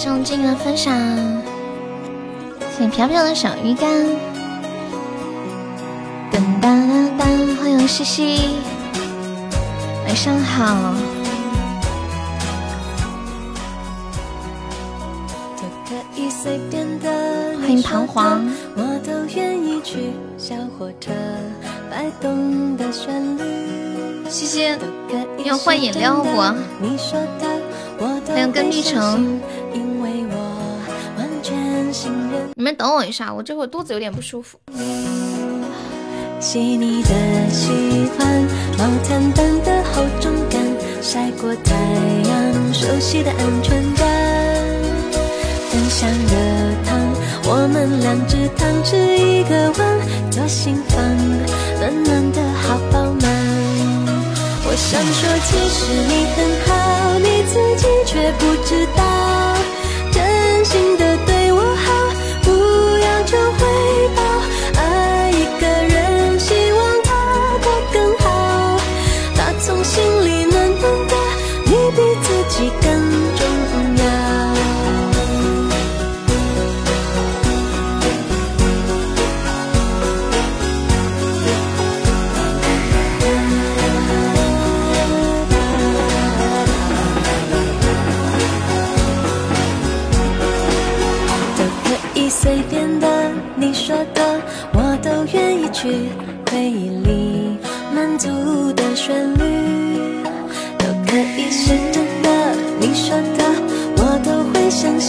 谢我们静的分享，谢谢飘飘的小鱼干。噔哒哒哒，欢迎西西，晚上好。欢迎彷徨。西西，要换饮料不？欢迎跟屁虫。们等我一下，我这会肚子有点不舒服。细腻的喜欢，毛毯般的厚重感，晒过太阳，熟悉的安全感。分享热汤，我们两只汤匙一个碗，左心房，暖暖的好饱满。我想说，其实你很好，你自己却不知道，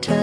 小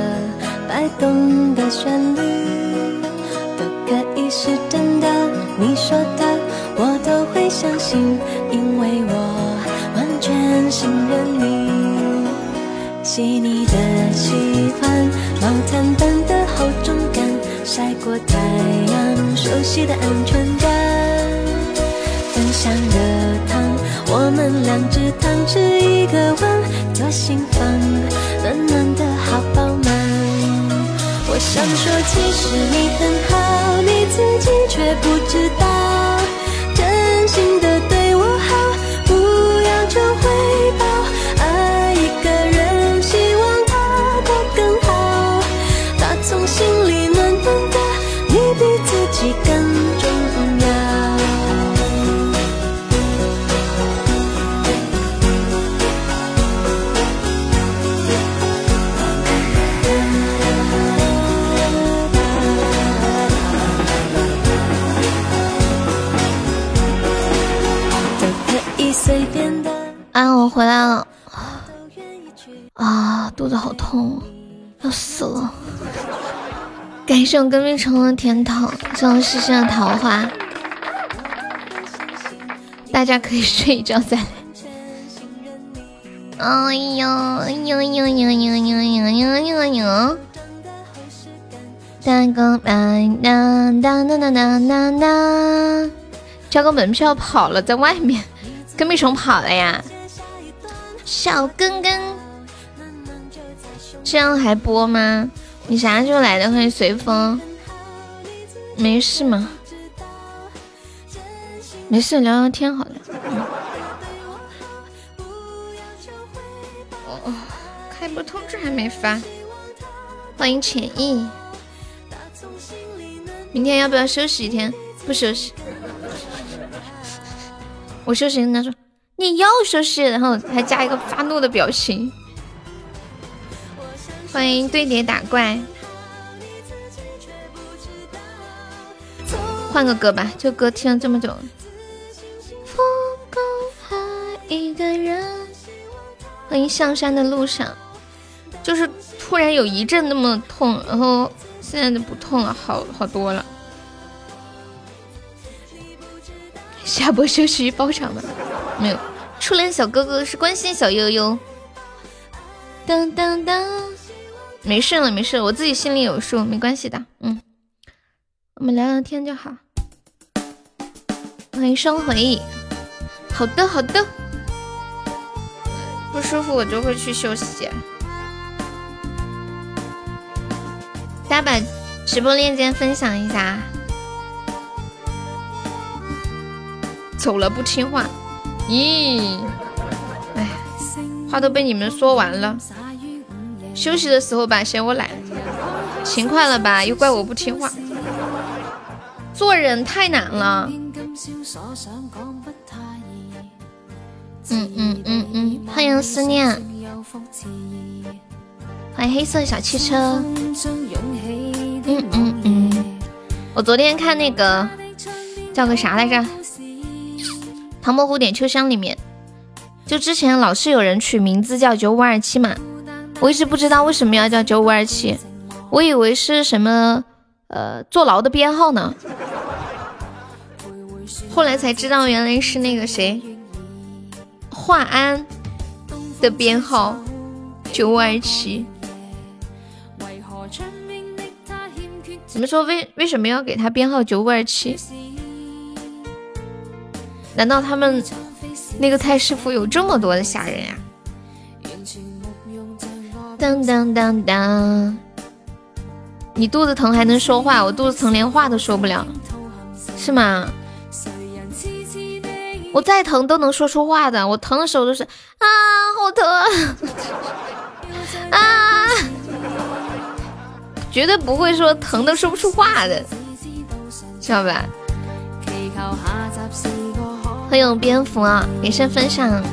成了天堂，成了世上的桃花。大家可以睡一觉，再来。哎呦哎呦呦呦呦呦呦呦呦，大哥们，当当当当当当当，交个门票跑了，在外面。跟屁虫跑了呀，小根根。这样还播吗？你啥时候来的？欢迎随风。没事吗？没事，聊聊天好了。嗯哦，开播通知还没发，欢迎浅意。明天要不要休息一天？不休息。我休息，跟他说你要休息，然后还加一个发怒的表情。欢迎堆叠打怪，换个歌吧，这歌听了这么久。不够爱一个人。欢迎上山的路上，就是突然有一阵那么痛，然后现在就不痛了，好好多了。下播休息包场吧，没有。初恋小哥哥是关心小悠悠。当当当，没事了，没事，我自己心里有数，没关系的。嗯，我们聊聊天就好。欢迎双回忆。好的，好的。不舒服我就会去休息。大家把直播链接分享一下。走了不听话，咦？哎，话都被你们说完了。休息的时候吧，嫌我懒；勤快了吧，又怪我不听话。做人太难了。嗯嗯嗯嗯，欢迎思念，欢迎黑色小汽车。嗯嗯嗯，我昨天看那个叫个啥来着，《唐伯虎点秋香》里面，就之前老是有人取名字叫九五二七嘛，我一直不知道为什么要叫九五二七，我以为是什么呃坐牢的编号呢，后来才知道原来是那个谁。华安的编号九五二七，你们说为为什么要给他编号九五二七？难道他们那个蔡师傅有这么多的下人呀？当当当当！你肚子疼还能说话，我肚子疼连话都说不了，是吗？我再疼都能说出话的，我疼的时候都是啊，好疼啊，绝对不会说疼的说不出话的，知道吧？欢迎蝙蝠啊，也是分享。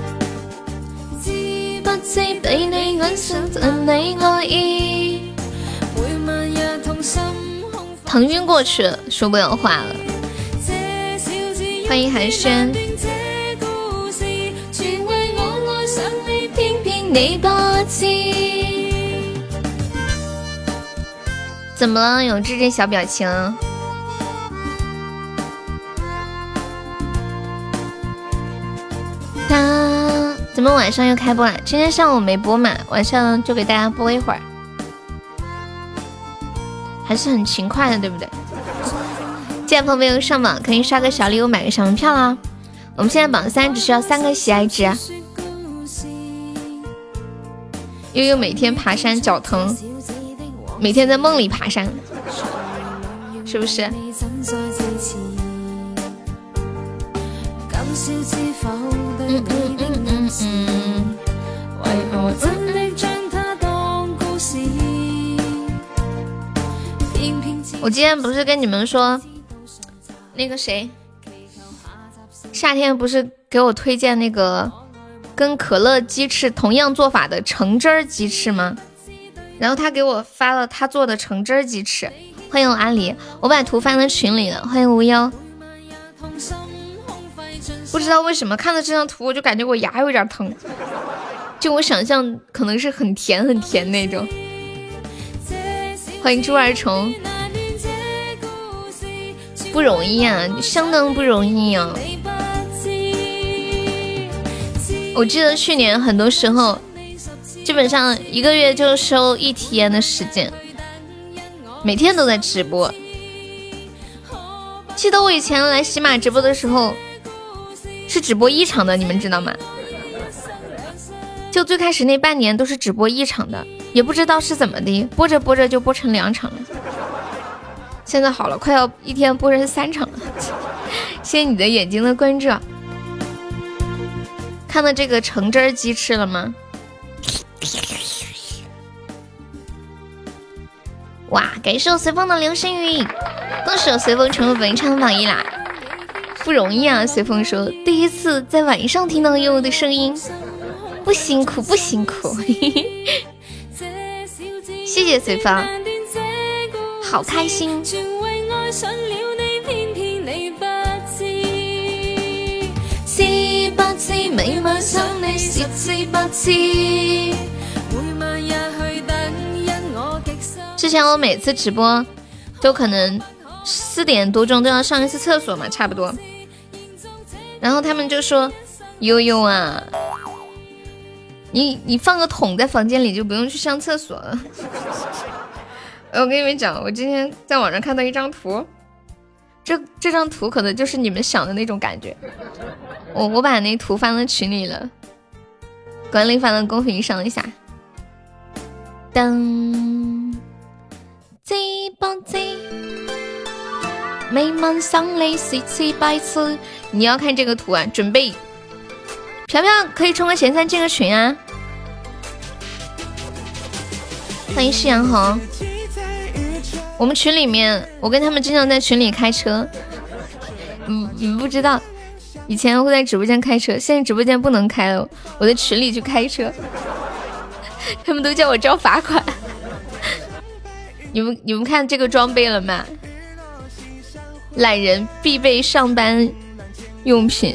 疼晕过去了，说不了话了。欢迎寒暄。怎么了？永志这小表情。他怎么晚上又开播了？今天上午没播嘛，晚上就给大家播一会儿，还是很勤快的，对不对？见朋友上榜，可以刷个小礼物，买个小门票啦。我们现在榜三只需要三个喜爱值。悠悠每天爬山脚疼，每天在梦里爬山，是不是？我今天不是跟你们说，那个谁，夏天不是给我推荐那个跟可乐鸡翅同样做法的橙汁儿鸡翅吗？然后他给我发了他做的橙汁儿鸡翅，欢迎阿里，我把图发到群里了，欢迎无忧。不知道为什么看到这张图我就感觉我牙有点疼，就我想象可能是很甜很甜那种。欢迎猪儿虫。不容易啊，相当不容易啊！我记得去年很多时候，基本上一个月就收一天的时间，每天都在直播。记得我以前来喜马直播的时候，是直播一场的，你们知道吗？就最开始那半年都是直播一场的，也不知道是怎么的，播着播着就播成两场了。现在好了，快要一天播成三场了。谢谢你的眼睛的关注。看到这个橙汁鸡翅了吗？哇！感谢我随风的流星雨，恭喜我随风成为本场榜一啦！不容易啊，随风说第一次在晚上听到悠悠的声音，不辛苦不辛苦。谢谢随风。好开心！之前我每次直播都可能四点多钟都要上一次厕所嘛，差不多。然后他们就说：“悠悠啊，你你放个桶在房间里就不用去上厕所了。”我跟你们讲，我今天在网上看到一张图，这这张图可能就是你们想的那种感觉。我我把那图发到群里了，管理发到公屏上一下。噔，七八七，美满生理是七百次。你要看这个图啊，准备，飘飘可以冲个前三进个群啊。欢迎夕阳红。我们群里面，我跟他们经常在群里开车。嗯，你不知道，以前会在直播间开车，现在直播间不能开了，我在群里去开车，他们都叫我交罚款。你们你们看这个装备了吗？懒人必备上班用品。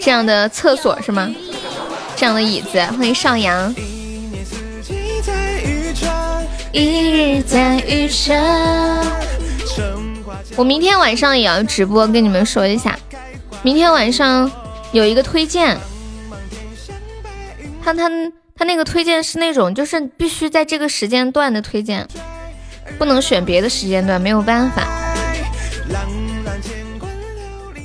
这样的厕所是吗？这样的椅子，欢迎少阳。一日在雨城。我明天晚上也要直播，跟你们说一下。明天晚上有一个推荐，他他他那个推荐是那种，就是必须在这个时间段的推荐，不能选别的时间段，没有办法。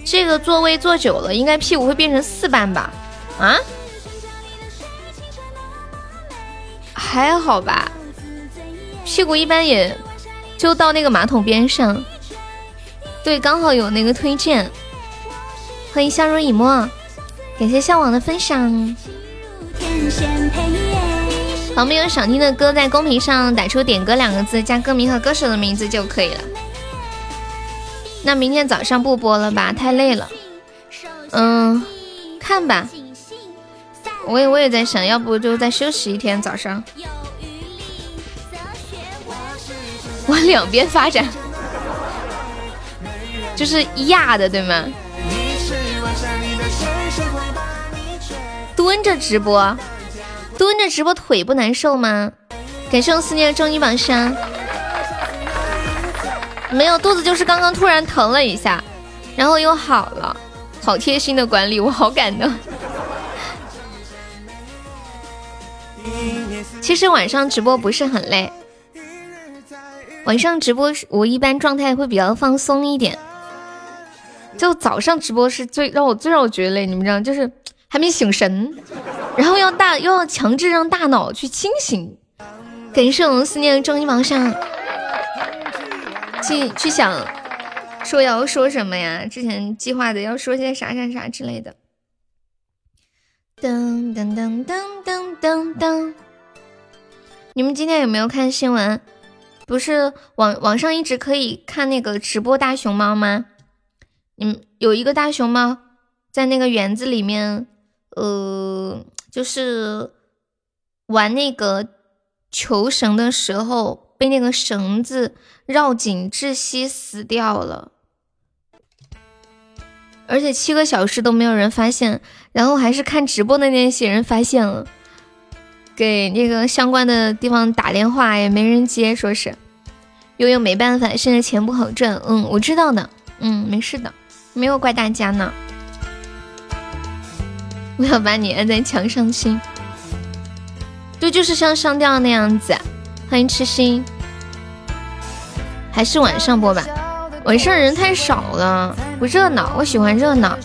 这个座位坐久了，应该屁股会变成四瓣吧？啊？还好吧，屁股一般也就到那个马桶边上。对，刚好有那个推荐。欢迎相濡以沫，感谢向往的分享。旁边有想听的歌，在公屏上打出“点歌”两个字，加歌名和歌手的名字就可以了。那明天早上不播了吧？太累了。嗯，看吧。我也我也在想，要不就再休息一天早上。往两边发展，就是压的，对吗？蹲着直播，蹲着直播腿不难受吗？感谢我思念正义榜上，没有肚子就是刚刚突然疼了一下，然后又好了，好贴心的管理，我好感动。其实晚上直播不是很累，晚上直播我一般状态会比较放松一点，就早上直播是最让我最让我觉得累，你们知道，就是还没醒神，然后要大又要强制让大脑去清醒。感谢我们思念正义榜上，去去想说要说什么呀？之前计划的要说些啥啥啥之类的。噔噔噔噔噔噔噔。你们今天有没有看新闻？不是网网上一直可以看那个直播大熊猫吗？嗯，有一个大熊猫在那个园子里面，呃，就是玩那个球绳的时候，被那个绳子绕颈窒息死掉了，而且七个小时都没有人发现，然后还是看直播的那些人发现了。给那个相关的地方打电话也没人接，说是悠悠没办法，现在钱不好挣。嗯，我知道的，嗯，没事的，没有怪大家呢。我要把你按在墙上亲，对，就是像上吊那样子。欢迎痴心，还是晚上播吧，晚上人太少了，不热闹。我喜欢热闹。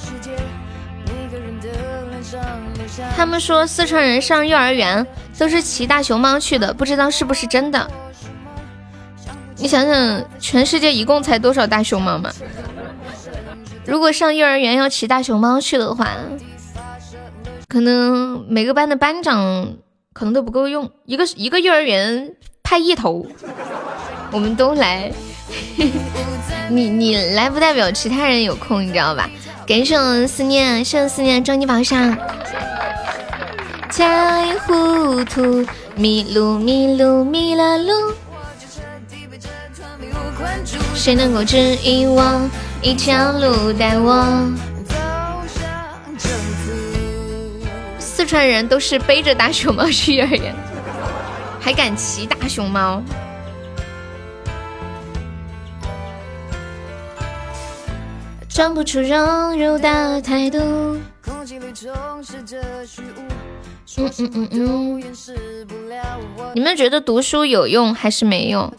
他们说四川人上幼儿园。都是骑大熊猫去的，不知道是不是真的。你想想，全世界一共才多少大熊猫嘛？如果上幼儿园要骑大熊猫去的话，可能每个班的班长可能都不够用，一个一个幼儿园派一头，我们都来。你你来不代表其他人有空，你知道吧？感谢我思念，谢谢思念，终极榜上。太糊涂，迷路迷路迷了路。谁能够指引我一条路带我？四川人都是背着大熊猫去幼儿园，还敢骑大熊猫？装不出融入的态度。嗯嗯嗯嗯，你们觉得读书有用还是没用？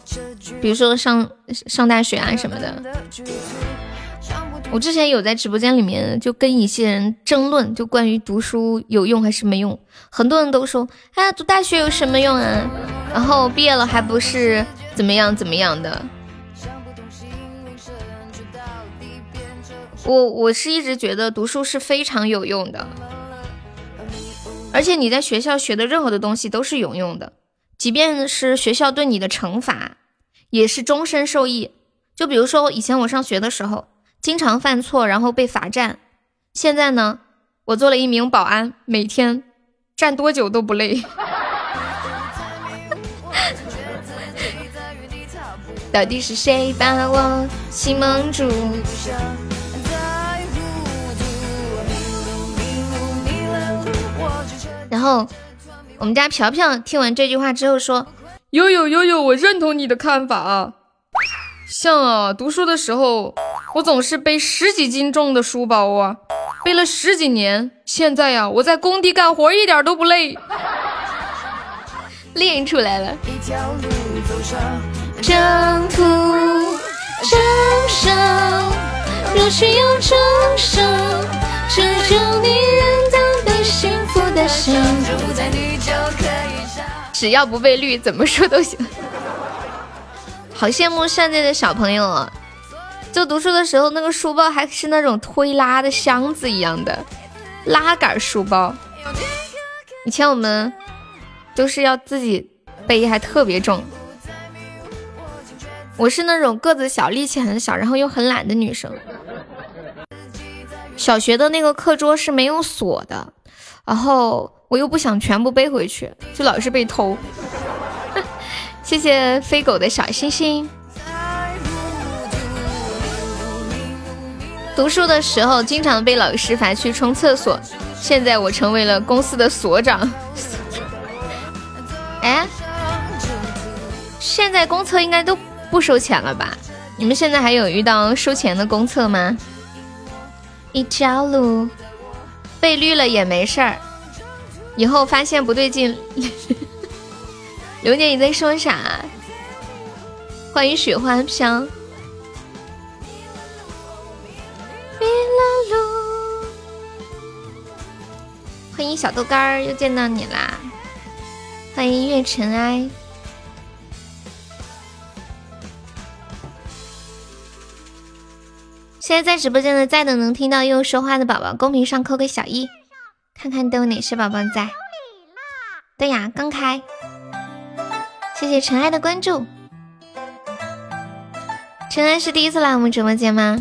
比如说上上大学啊什么的。我之前有在直播间里面就跟一些人争论，就关于读书有用还是没用。很多人都说，哎呀，读大学有什么用啊？然后毕业了还不是怎么样怎么样的？我我是一直觉得读书是非常有用的。而且你在学校学的任何的东西都是有用的，即便是学校对你的惩罚，也是终身受益。就比如说以前我上学的时候，经常犯错，然后被罚站。现在呢，我做了一名保安，每天站多久都不累。到底是谁把我心蒙住？后，我们家飘飘听完这句话之后说：“悠悠悠悠，我认同你的看法啊。像啊，读书的时候，我总是背十几斤重的书包啊，背了十几年。现在呀，我在工地干活一点都不累，练出来了。征途征生，若需要征生，只求你认得的幸福的。”只要不被绿，怎么说都行。好羡慕现在的小朋友啊！就读书的时候，那个书包还是那种推拉的箱子一样的拉杆书包。以前我们都是要自己背，还特别重。我是那种个子小、力气很小，然后又很懒的女生。小学的那个课桌是没有锁的。然后我又不想全部背回去，就老是被偷。谢谢飞狗的小星星。读书的时候经常被老师罚去冲厕所，现在我成为了公司的所长。哎，现在公厕应该都不收钱了吧？你们现在还有遇到收钱的公厕吗？一条路被绿了也没事儿，以后发现不对劲。刘姐你在说啥？欢迎雪花飘。欢迎小豆干儿，又见到你啦！欢迎月尘埃。现在在直播间的在的能听到又说话的宝宝，公屏上扣个小一，看看都有哪些宝宝在。对呀，刚开。谢谢尘埃的关注。尘埃是第一次来我们直播间吗？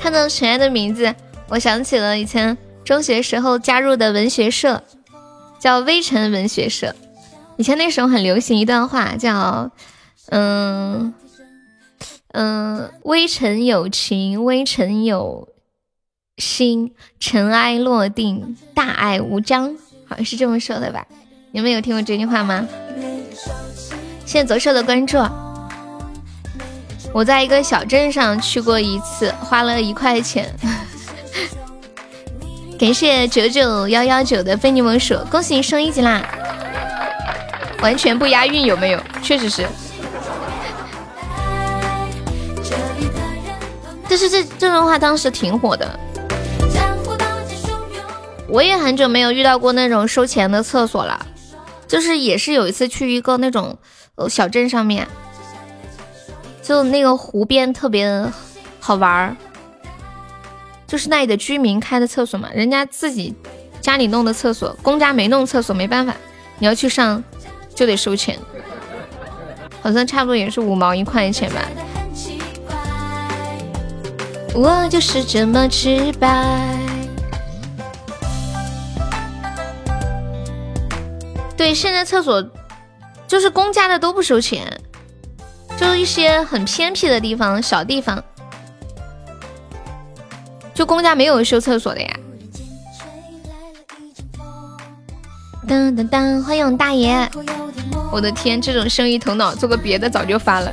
看到尘埃的名字，我想起了以前中学时候加入的文学社，叫微尘文学社。以前那时候很流行一段话，叫“嗯嗯，微尘有情，微尘有心，尘埃落定，大爱无疆”，好像是这么说的吧？你们有听过这句话吗？谢谢左手的关注。我在一个小镇上去过一次，花了一块钱。感谢九九幺幺九的非你莫属，恭喜你升一级啦！完全不押韵，有没有？确实是。但是这这段话当时挺火的。我也很久没有遇到过那种收钱的厕所了，就是也是有一次去一个那种呃小镇上面。就那个湖边特别好玩儿，就是那里的居民开的厕所嘛，人家自己家里弄的厕所，公家没弄厕所，没办法，你要去上就得收钱，好像差不多也是五毛一块钱吧。我就是这么直白。对，现在厕所就是公家的都不收钱。就一些很偏僻的地方，小地方，就公家没有修厕所的呀。当当当，欢迎大爷！我的天，这种生意头脑，做个别的早就发了。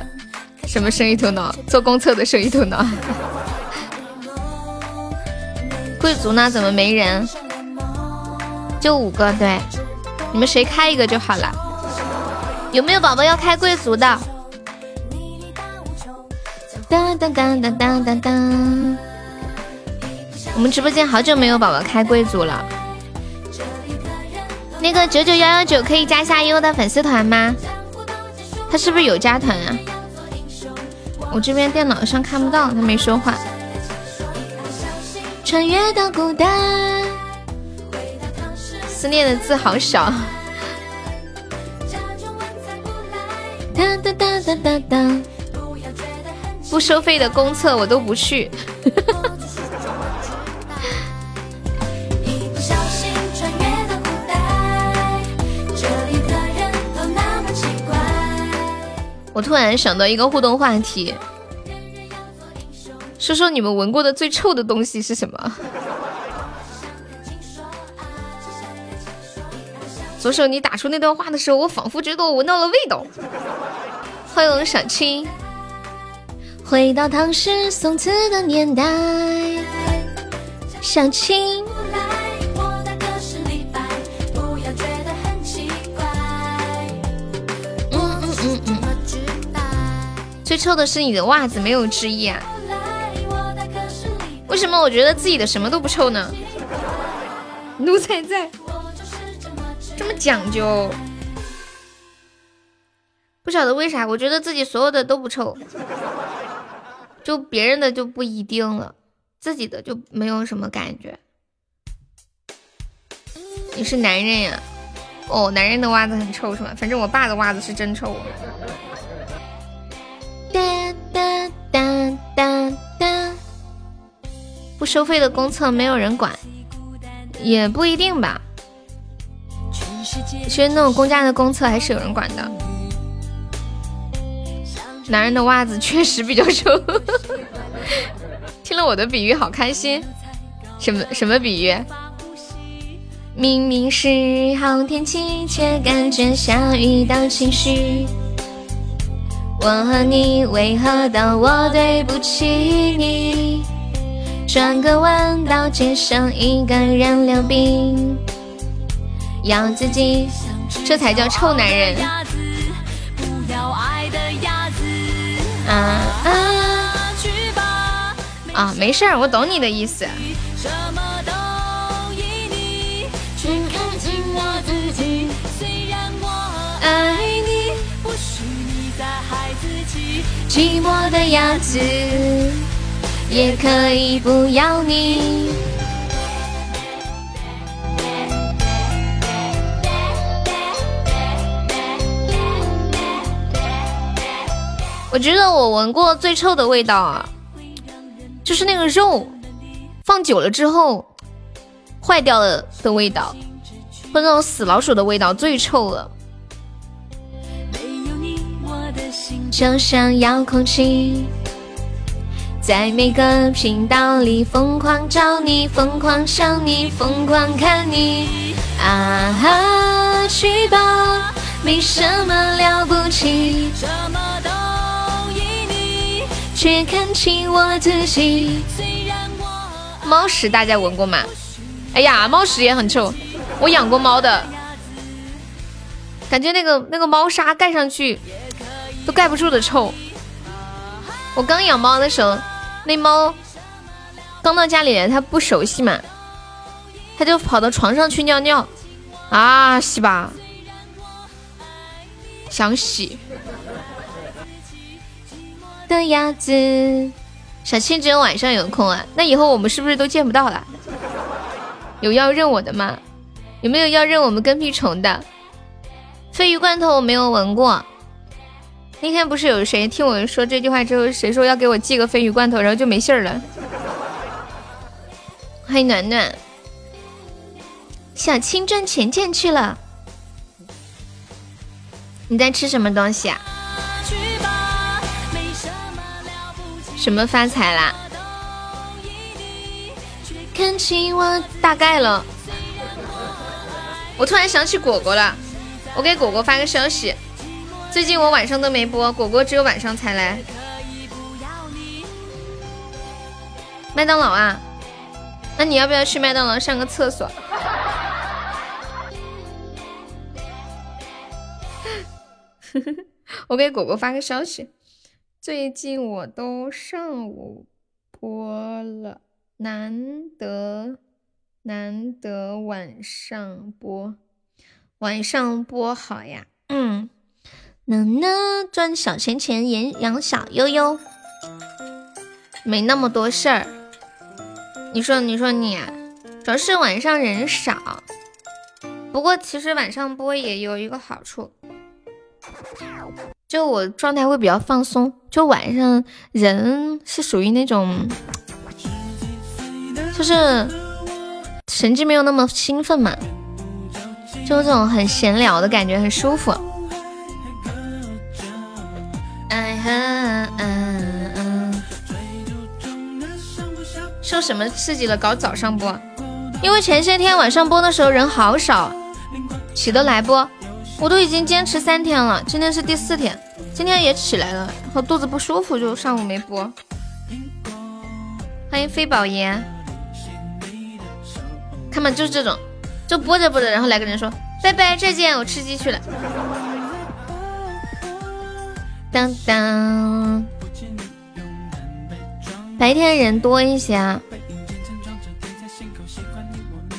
什么生意头脑？做公厕的生意头脑。贵族呢？怎么没人？就五个，对，你们谁开一个就好了。有没有宝宝要开贵族的？当当当当当当当！我们直播间好久没有宝宝开贵族了。那个九九幺幺九可以加下优的粉丝团吗？他是不是有加团啊？我这边电脑上看不到，他没说话。穿越到孤单，思念的字好少。不收费的公厕我都不去。我突然想到一个互动话题，说说你们闻过的最臭的东西是什么？左手你打出那段话的时候，我仿佛觉得我闻到了味道。欢迎小青。回到唐诗宋词的年代，小青。嗯嗯嗯嗯。最臭的是你的袜子没有之一啊？为什么我觉得自己的什么都不臭呢？奴才在，这么讲究，不晓得为啥，我觉得自己所有的都不臭。就别人的就不一定了，自己的就没有什么感觉。你是男人呀？哦，男人的袜子很臭是吗？反正我爸的袜子是真臭。收费的公厕没有人管，也不一定吧。其实那种公家的公厕还是有人管的。男人的袜子确实比较臭，听了我的比喻好开心，什么什么比喻？明明是好天气，却感觉下雨的情绪。我和你为何都我对不起你？转个弯到街上一个人溜冰，要自己，这才叫臭男人。啊啊！啊，没事儿，我懂你的意思。爱你，不许你再害自己。寂寞的鸭子也可以不要你。我觉得我闻过最臭的味道啊。就是那个肉放久了之后坏掉了的味道，或那种死老鼠的味道最臭了。就像遥控器，在每个频道里疯狂找你，疯狂想你，疯狂看你。啊哈，去吧，没什么了不起。什么都依你却看清我自己。猫屎大家闻过吗？哎呀，猫屎也很臭。我养过猫的，感觉那个那个猫砂盖上去都盖不住的臭。我刚养猫的时候，那猫刚到家里，它不熟悉嘛，它就跑到床上去尿尿。啊，洗吧，想洗。的鸭子，小青只有晚上有空啊？那以后我们是不是都见不到了？有要认我的吗？有没有要认我们跟屁虫的？鲱鱼罐头我没有闻过。那天不是有谁听我说这句话之后，谁说要给我寄个鲱鱼罐头，然后就没信儿了？欢迎暖暖，小青赚钱钱去了。你在吃什么东西啊？什么发财啦？大概了。我突然想起果果了，我给果果发个消息。最近我晚上都没播，果果只有晚上才来。麦当劳啊？那你要不要去麦当劳上个厕所？我给果果发个消息。最近我都上午播了，难得难得晚上播，晚上播好呀。嗯，能呢赚小钱钱养养小悠悠，没那么多事儿。你说你说你，主要是晚上人少。不过其实晚上播也有一个好处。就我状态会比较放松，就晚上人是属于那种，就是神经没有那么兴奋嘛，就这种很闲聊的感觉，很舒服。受什么刺激了？搞早上播？因为前些天晚上播的时候人好少，起得来不？我都已经坚持三天了，今天是第四天，今天也起来了，然后肚子不舒服，就上午没播。欢迎飞宝爷，看嘛，就是这种，就播着播着，然后来个人说拜拜再见，我吃鸡去了。当当，白天人多一些啊。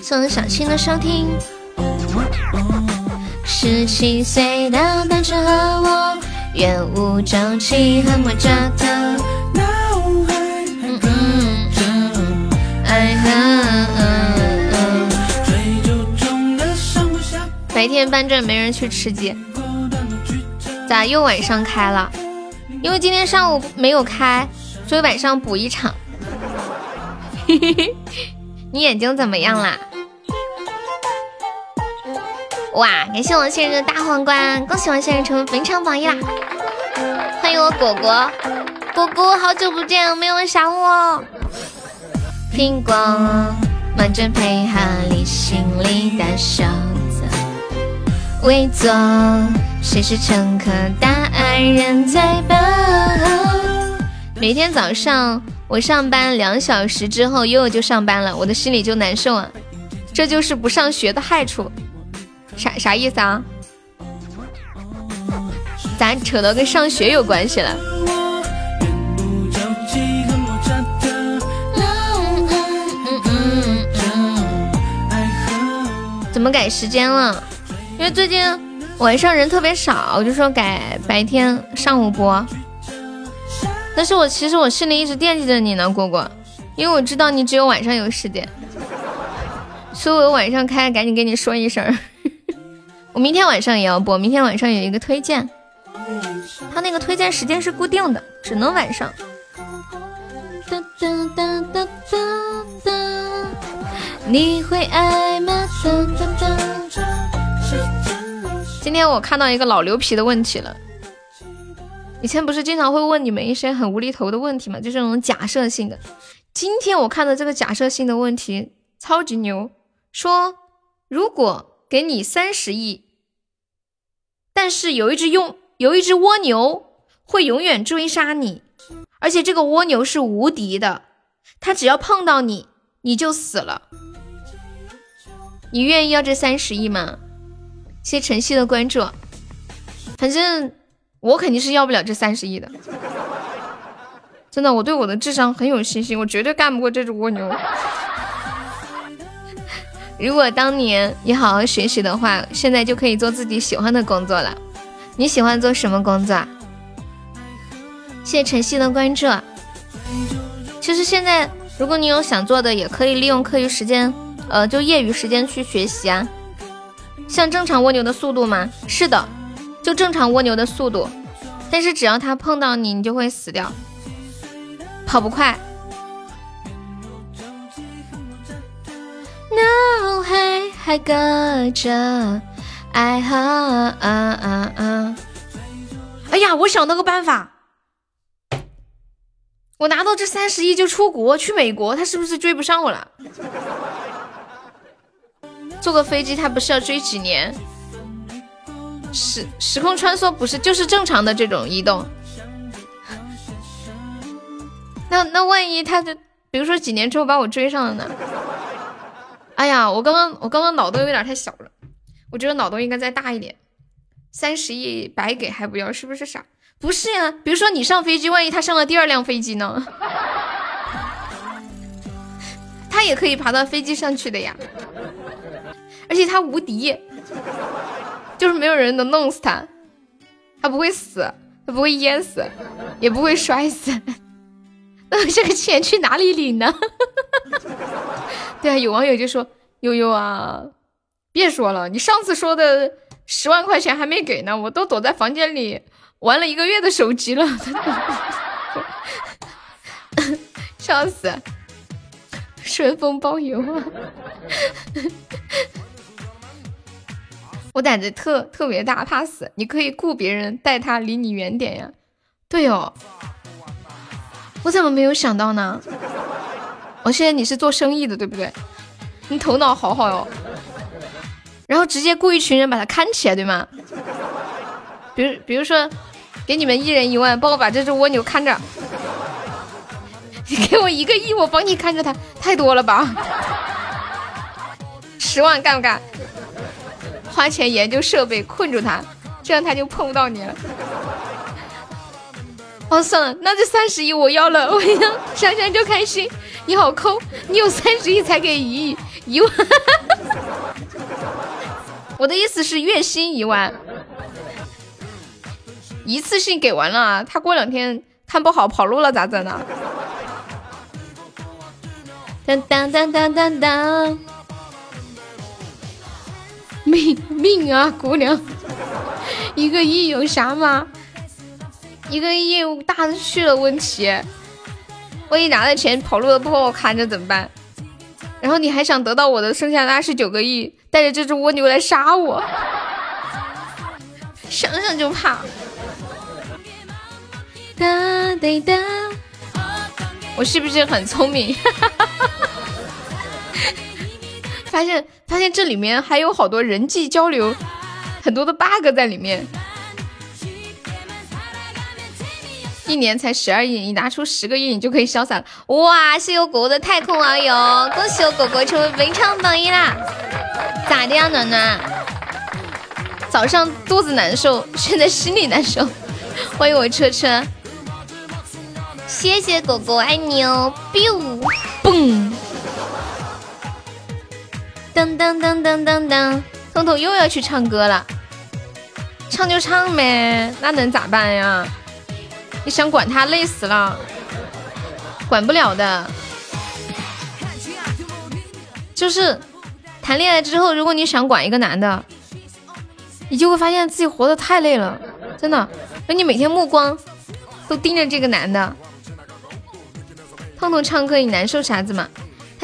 送小青的收听。十七岁的单纯和我，远无周期和莫扎特。白天搬砖没人去吃鸡，咋又晚上开了？因为今天上午没有开，所以晚上补一场。你眼睛怎么样啦？哇！感谢我现任的大皇冠，恭喜我现任成为本场榜一啦！欢迎我果果，果果好久不见，没有人想我。苹果，忙着配哈利心里的小子，伪作谁是乘客？答案人在吧。每天早上我上班两小时之后，悠悠就上班了，我的心里就难受啊。这就是不上学的害处。啥啥意思啊？咋扯到跟上学有关系了？怎么改时间了？因为最近晚上人特别少，我就说改白天上午播。但是我其实我心里一直惦记着你呢，果果，因为我知道你只有晚上有时间，所以我晚上开，赶紧跟你说一声。我明天晚上也要播，明天晚上有一个推荐，他那个推荐时间是固定的，只能晚上。哒哒哒哒哒哒，你会爱吗？哒哒哒。今天我看到一个老牛皮的问题了，以前不是经常会问你们一些很无厘头的问题吗？就是那种假设性的。今天我看到这个假设性的问题超级牛，说如果给你三十亿。但是有一只用有一只蜗牛会永远追杀你，而且这个蜗牛是无敌的，它只要碰到你，你就死了。你愿意要这三十亿吗？谢晨曦的关注，反正我肯定是要不了这三十亿的，真的，我对我的智商很有信心，我绝对干不过这只蜗牛。如果当年你好好学习的话，现在就可以做自己喜欢的工作了。你喜欢做什么工作？谢晨曦的关注。其实现在，如果你有想做的，也可以利用课余时间，呃，就业余时间去学习啊。像正常蜗牛的速度吗？是的，就正常蜗牛的速度。但是只要它碰到你，你就会死掉，跑不快。脑海还搁着爱和啊啊啊！哎呀，我想到个办法，我拿到这三十亿就出国去美国，他是不是追不上我了？坐个飞机他不是要追几年？时时空穿梭不是就是正常的这种移动？那那万一他的，比如说几年之后把我追上了呢？哎呀，我刚刚我刚刚脑洞有点太小了，我觉得脑洞应该再大一点。三十亿白给还不要，是不是傻？不是呀，比如说你上飞机，万一他上了第二辆飞机呢？他也可以爬到飞机上去的呀，而且他无敌，就是没有人能弄死他，他不会死，他不会淹死，也不会摔死。那这个钱去哪里领呢？对啊，有网友就说：“悠悠啊，别说了，你上次说的十万块钱还没给呢，我都躲在房间里玩了一个月的手机了。”笑死！顺丰包邮啊！我胆子特特别大，怕死。你可以雇别人带他离你远点呀。对哦。我怎么没有想到呢？我现在你是做生意的对不对？你头脑好好哟。然后直接雇一群人把他看起来对吗？比如比如说，给你们一人一万，帮我把这只蜗牛看着。你 给我一个亿，我帮你看着它，太多了吧？十万干不干？花钱研究设备困住他，这样他就碰不到你了。哦，算了，那这三十亿我要了，我要想想就开心。你好抠，你有三十亿才给一亿一万，我的意思是月薪一万，一次性给完了，他过两天看不好跑路了咋整呢？当当当当当当，命命啊，姑娘，一个亿有啥吗？一个亿大的去了，问题，万一拿了钱跑路了不把我看着怎么办？然后你还想得到我的剩下的二十九个亿，带着这只蜗牛来杀我，想想就怕。哒哒哒，我是不是很聪明？发现发现这里面还有好多人际交流，很多的 bug 在里面。一年才十二亿，你拿出十个亿，你就可以潇洒了。哇，谢谢我果果的太空遨游，恭喜我果果成为本场榜一啦！咋的呀，暖暖？早上肚子难受，现在心里难受。欢迎我车车，谢谢果果，爱你哦！biu，嘣！噔噔噔噔噔噔，彤彤又要去唱歌了，唱就唱呗，那能咋办呀？你想管他累死了，管不了的。就是谈恋爱之后，如果你想管一个男的，你就会发现自己活得太累了，真的。那你每天目光都盯着这个男的。痛痛唱歌，你难受啥子嘛？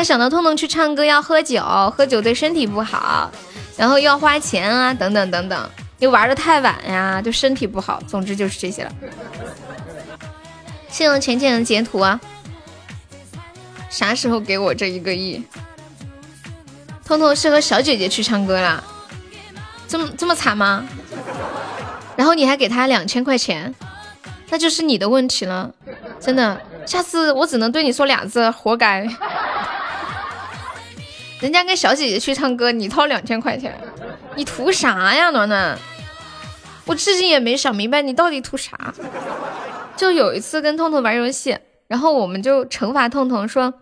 他想到痛痛去唱歌要喝酒，喝酒对身体不好，然后要花钱啊，等等等等。你玩的太晚呀，就身体不好。总之就是这些了。谢谢浅浅的截图啊！啥时候给我这一个亿？彤彤是和小姐姐去唱歌啦，这么这么惨吗？然后你还给他两千块钱，那就是你的问题了，真的。下次我只能对你说俩字：活该。人家跟小姐姐去唱歌，你掏两千块钱，你图啥呀，暖暖？我至今也没想明白你到底图啥。就有一次跟痛痛玩游戏，然后我们就惩罚痛痛说，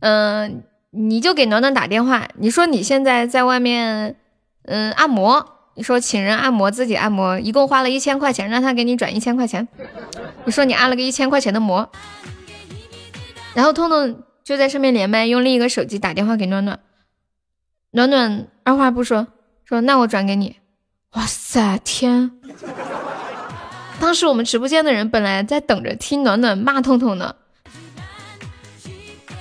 嗯，你就给暖暖打电话，你说你现在在外面，嗯，按摩，你说请人按摩，自己按摩，一共花了一千块钱，让他给你转一千块钱，你说你按了个一千块钱的摩，然后痛痛就在上面连麦，用另一个手机打电话给暖暖，暖暖二话不说说那我转给你，哇塞天！当时我们直播间的人本来在等着听暖暖骂痛痛呢，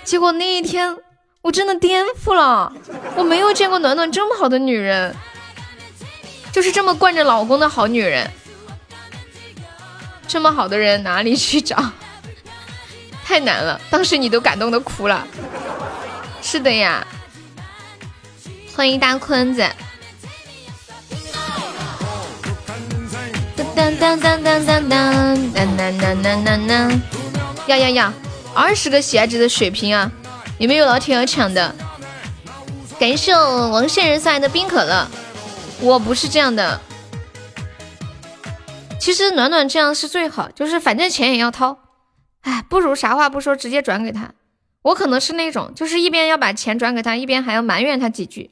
结果那一天我真的颠覆了，我没有见过暖暖这么好的女人，就是这么惯着老公的好女人，这么好的人哪里去找？太难了，当时你都感动的哭了。是的呀，欢迎大坤子。当当当当当当当当当当当当！呀呀呀！二十个喜爱值的水瓶啊！有没有老铁要抢的？感谢王仙人送来的冰可乐。我不是这样的，其实暖暖这样是最好，就是反正钱也要掏，哎，不如啥话不说直接转给他。我可能是那种，就是一边要把钱转给他，一边还要埋怨他几句。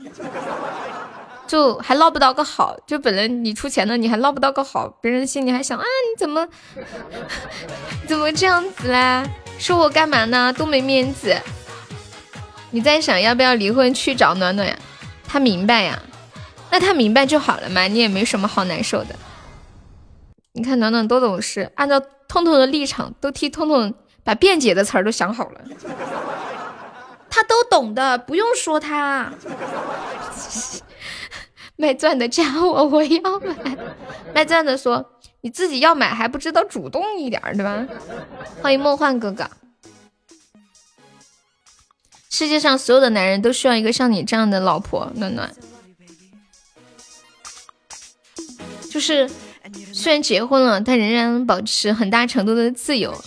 就还捞不到个好，就本来你出钱的，你还捞不到个好，别人心里还想啊，你怎么 怎么这样子啦？说我干嘛呢？多没面子！你在想要不要离婚去找暖暖呀？他明白呀，那他明白就好了嘛，你也没什么好难受的。你看暖暖多懂事，按照痛痛的立场，都替痛痛把辩解的词儿都想好了，他都懂的，不用说他。卖钻的加我，我要买。卖钻的说：“你自己要买还不知道主动一点，对吧？”欢迎梦幻哥哥。世界上所有的男人都需要一个像你这样的老婆，暖暖。就是虽然结婚了，但仍然保持很大程度的自由。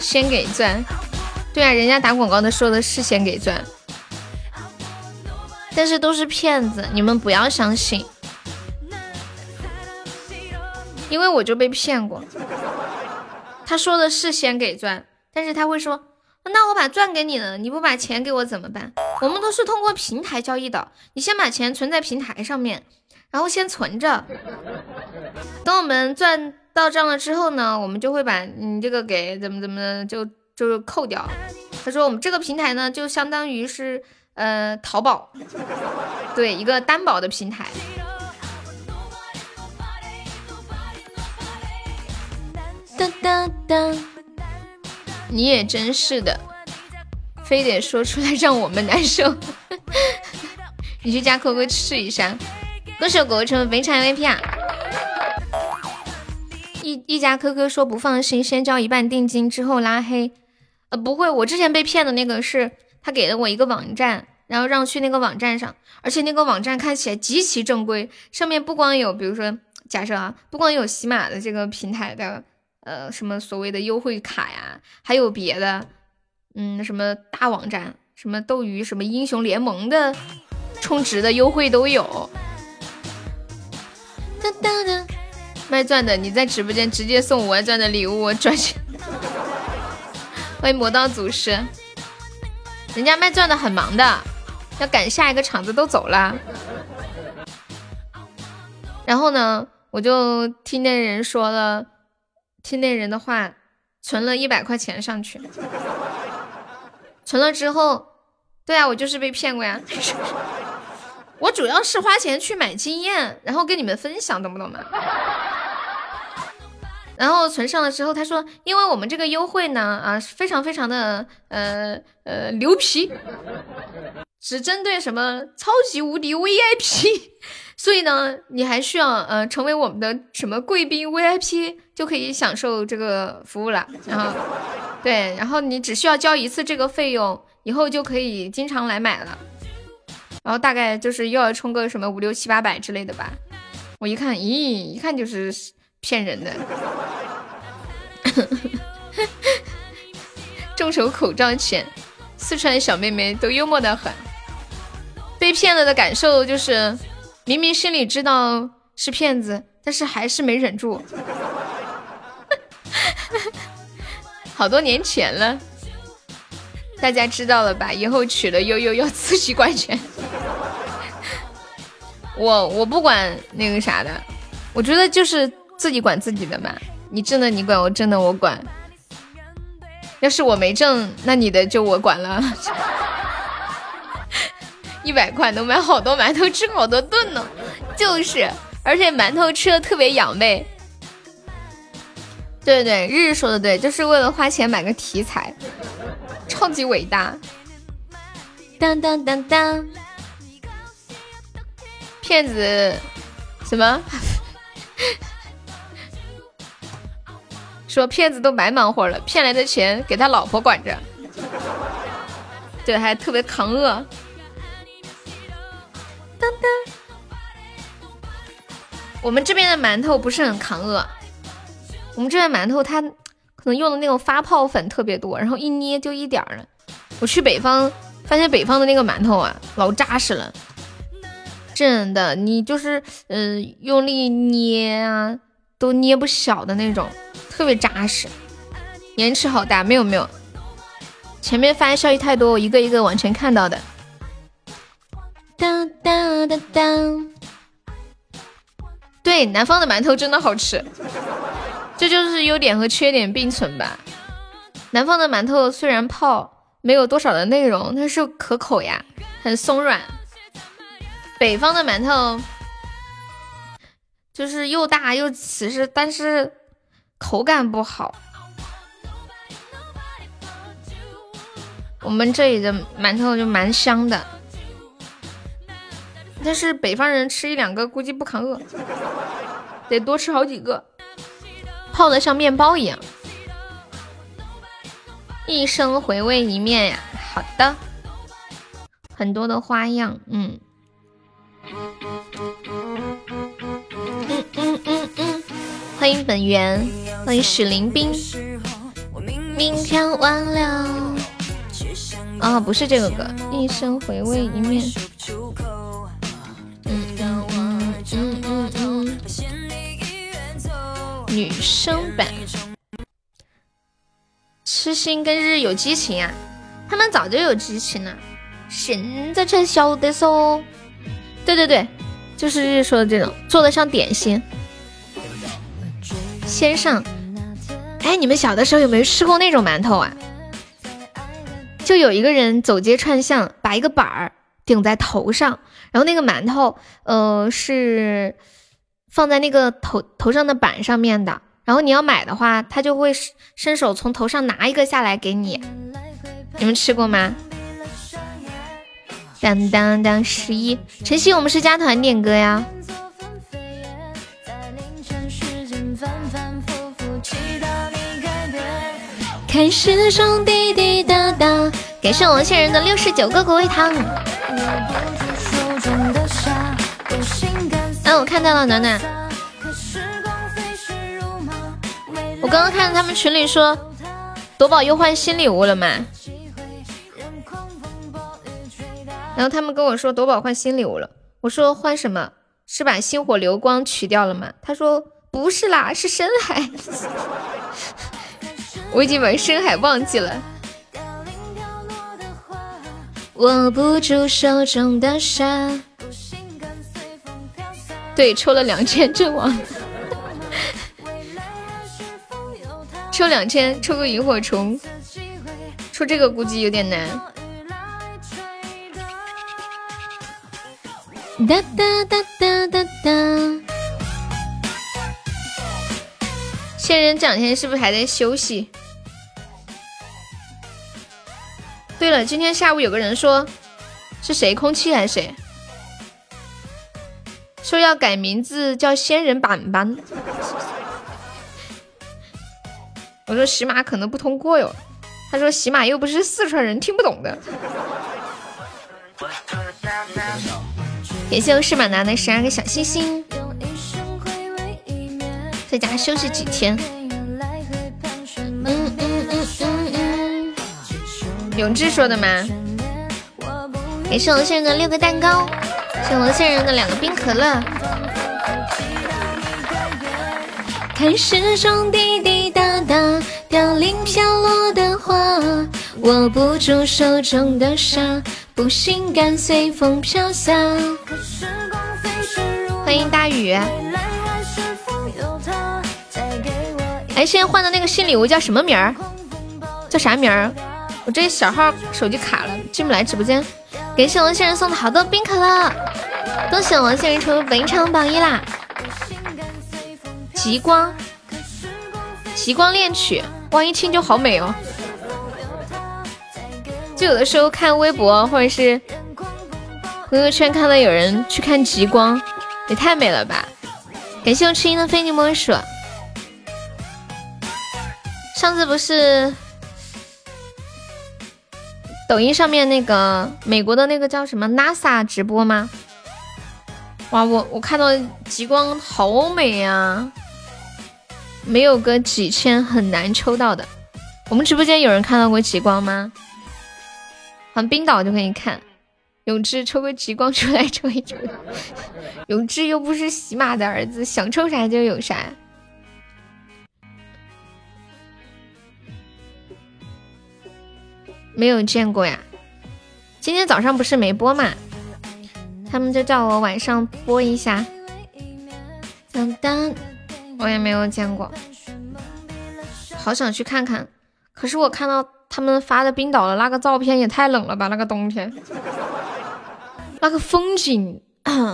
先给钻，对啊，人家打广告的说的是先给钻。但是都是骗子，你们不要相信，因为我就被骗过。他说的是先给钻，但是他会说，那我把钻给你了，你不把钱给我怎么办？我们都是通过平台交易的，你先把钱存在平台上面，然后先存着，等我们钻到账了之后呢，我们就会把你这个给怎么怎么的就就扣掉。他说我们这个平台呢，就相当于是。呃，淘宝，对，一个担保的平台。当当当，你也真是的，非得说出来让我们难受。你去加 QQ 试一下。恭喜果果成为非常 VIP 啊！一一家 QQ 说不放心，先交一半定金之后拉黑。呃，不会，我之前被骗的那个是。他给了我一个网站，然后让去那个网站上，而且那个网站看起来极其正规，上面不光有，比如说假设啊，不光有喜马的这个平台的，呃，什么所谓的优惠卡呀，还有别的，嗯，什么大网站，什么斗鱼，什么英雄联盟的充值的优惠都有。卖钻的你在直播间直接送五万钻的礼物，我赚钱。欢迎魔道祖师，人家卖钻的很忙的，要赶下一个场子都走了。然后呢，我就听那人说了，听那人的话，存了一百块钱上去。存了之后，对啊，我就是被骗过呀。我主要是花钱去买经验，然后跟你们分享，懂不懂嘛？然后存上了之后，他说，因为我们这个优惠呢，啊，非常非常的呃呃牛皮，只针对什么超级无敌 VIP，所以呢，你还需要呃成为我们的什么贵宾 VIP，就可以享受这个服务了。然后，对，然后你只需要交一次这个费用，以后就可以经常来买了。然后大概就是又要充个什么五六七八百之类的吧。我一看，咦，一看就是骗人的。众筹口罩钱，四川小妹妹都幽默的很。被骗了的感受就是，明明心里知道是骗子，但是还是没忍住。好多年前了，大家知道了吧？以后娶了悠悠要自己管钱。我我不管那个啥的，我觉得就是自己管自己的嘛。你挣的你管，我挣的我管。要是我没挣，那你的就我管了。一百块能买好多馒头吃好多顿呢，就是，而且馒头吃的特别养胃。对对，日日说的对，就是为了花钱买个题材，超级伟大。当当当当，骗子什么？说骗子都白忙活了，骗来的钱给他老婆管着，对，还特别扛饿。当当，我们这边的馒头不是很扛饿，我们这边馒头它可能用的那种发泡粉特别多，然后一捏就一点儿了。我去北方发现北方的那个馒头啊，老扎实了，真的，你就是嗯用力捏啊，都捏不小的那种。特别扎实，延迟好大，没有没有，前面发的消息太多，我一个一个往前看到的。当当当当，对，南方的馒头真的好吃，这就是优点和缺点并存吧。南方的馒头虽然泡没有多少的内容，但是可口呀，很松软。北方的馒头就是又大又瓷实，但是。口感不好，我们这里的馒头就蛮香的，但是北方人吃一两个估计不扛饿，得多吃好几个，泡的像面包一样。一生回味一面呀，好的，很多的花样，嗯。欢迎本源，欢迎许林冰。明天晚了，啊，不是这个歌，一生回味一面。嗯嗯嗯嗯嗯。女生版。痴心跟日有激情啊，他们早就有激情了，现在才晓得嗦。对对对，就是说的这种，做的像点心。先上，哎，你们小的时候有没有吃过那种馒头啊？就有一个人走街串巷，把一个板儿顶在头上，然后那个馒头，呃，是放在那个头头上的板上面的。然后你要买的话，他就会伸手从头上拿一个下来给你。你们吃过吗？当当当，十一，晨曦，我们是加团点歌呀。开始中滴滴答答，感谢我们仙人的六十九个果味糖。嗯，我看到了，暖暖。我刚刚看到他们群里说，夺宝又换新礼物了嘛？然后他们跟我说夺宝换新礼物了，我说换什么？是把星火流光取掉了吗？他说不是啦，是深海。我已经把深海忘记了。握不住手中的沙。对，抽了两千阵亡。抽两千，抽个萤火虫，抽这个估计有点难。哒哒哒哒哒哒。仙人这两天是不是还在休息？对了，今天下午有个人说，是谁？空气还是谁？说要改名字叫仙人板板。我说喜马可能不通过哟，他说喜马又不是四川人，听不懂的。感谢我是马拿的十二个小星星，在家休息几天。嗯嗯嗯嗯嗯，永志说的吗？感谢我现人的六个蛋糕，谢我现人的两个冰可乐。看时钟滴滴答答，凋零飘落的花，握不住手中的沙，不信敢随风飘洒。欢迎大雨。哎，现在换的那个新礼物叫什么名儿？叫啥名儿？我这小号手机卡了，进不来直播间。感谢王先生送的好多冰可乐，恭喜王先生成为本场榜一啦！极光，极光恋曲，哇，一听就好美哦。就有的时候看微博或者是朋友圈，看到有人去看极光，也太美了吧！感谢我吃音的非你莫属。上次不是抖音上面那个美国的那个叫什么 NASA 直播吗？哇，我我看到极光好美呀！没有个几千很难抽到的。我们直播间有人看到过极光吗？冰岛就可以看。永志抽个极光出来抽一抽。永志又不是喜马的儿子，想抽啥就有啥。没有见过呀。今天早上不是没播嘛？他们就叫我晚上播一下。当当。我也没有见过，好想去看看。可是我看到他们发的冰岛的那个照片也太冷了吧，那个冬天，那个风景，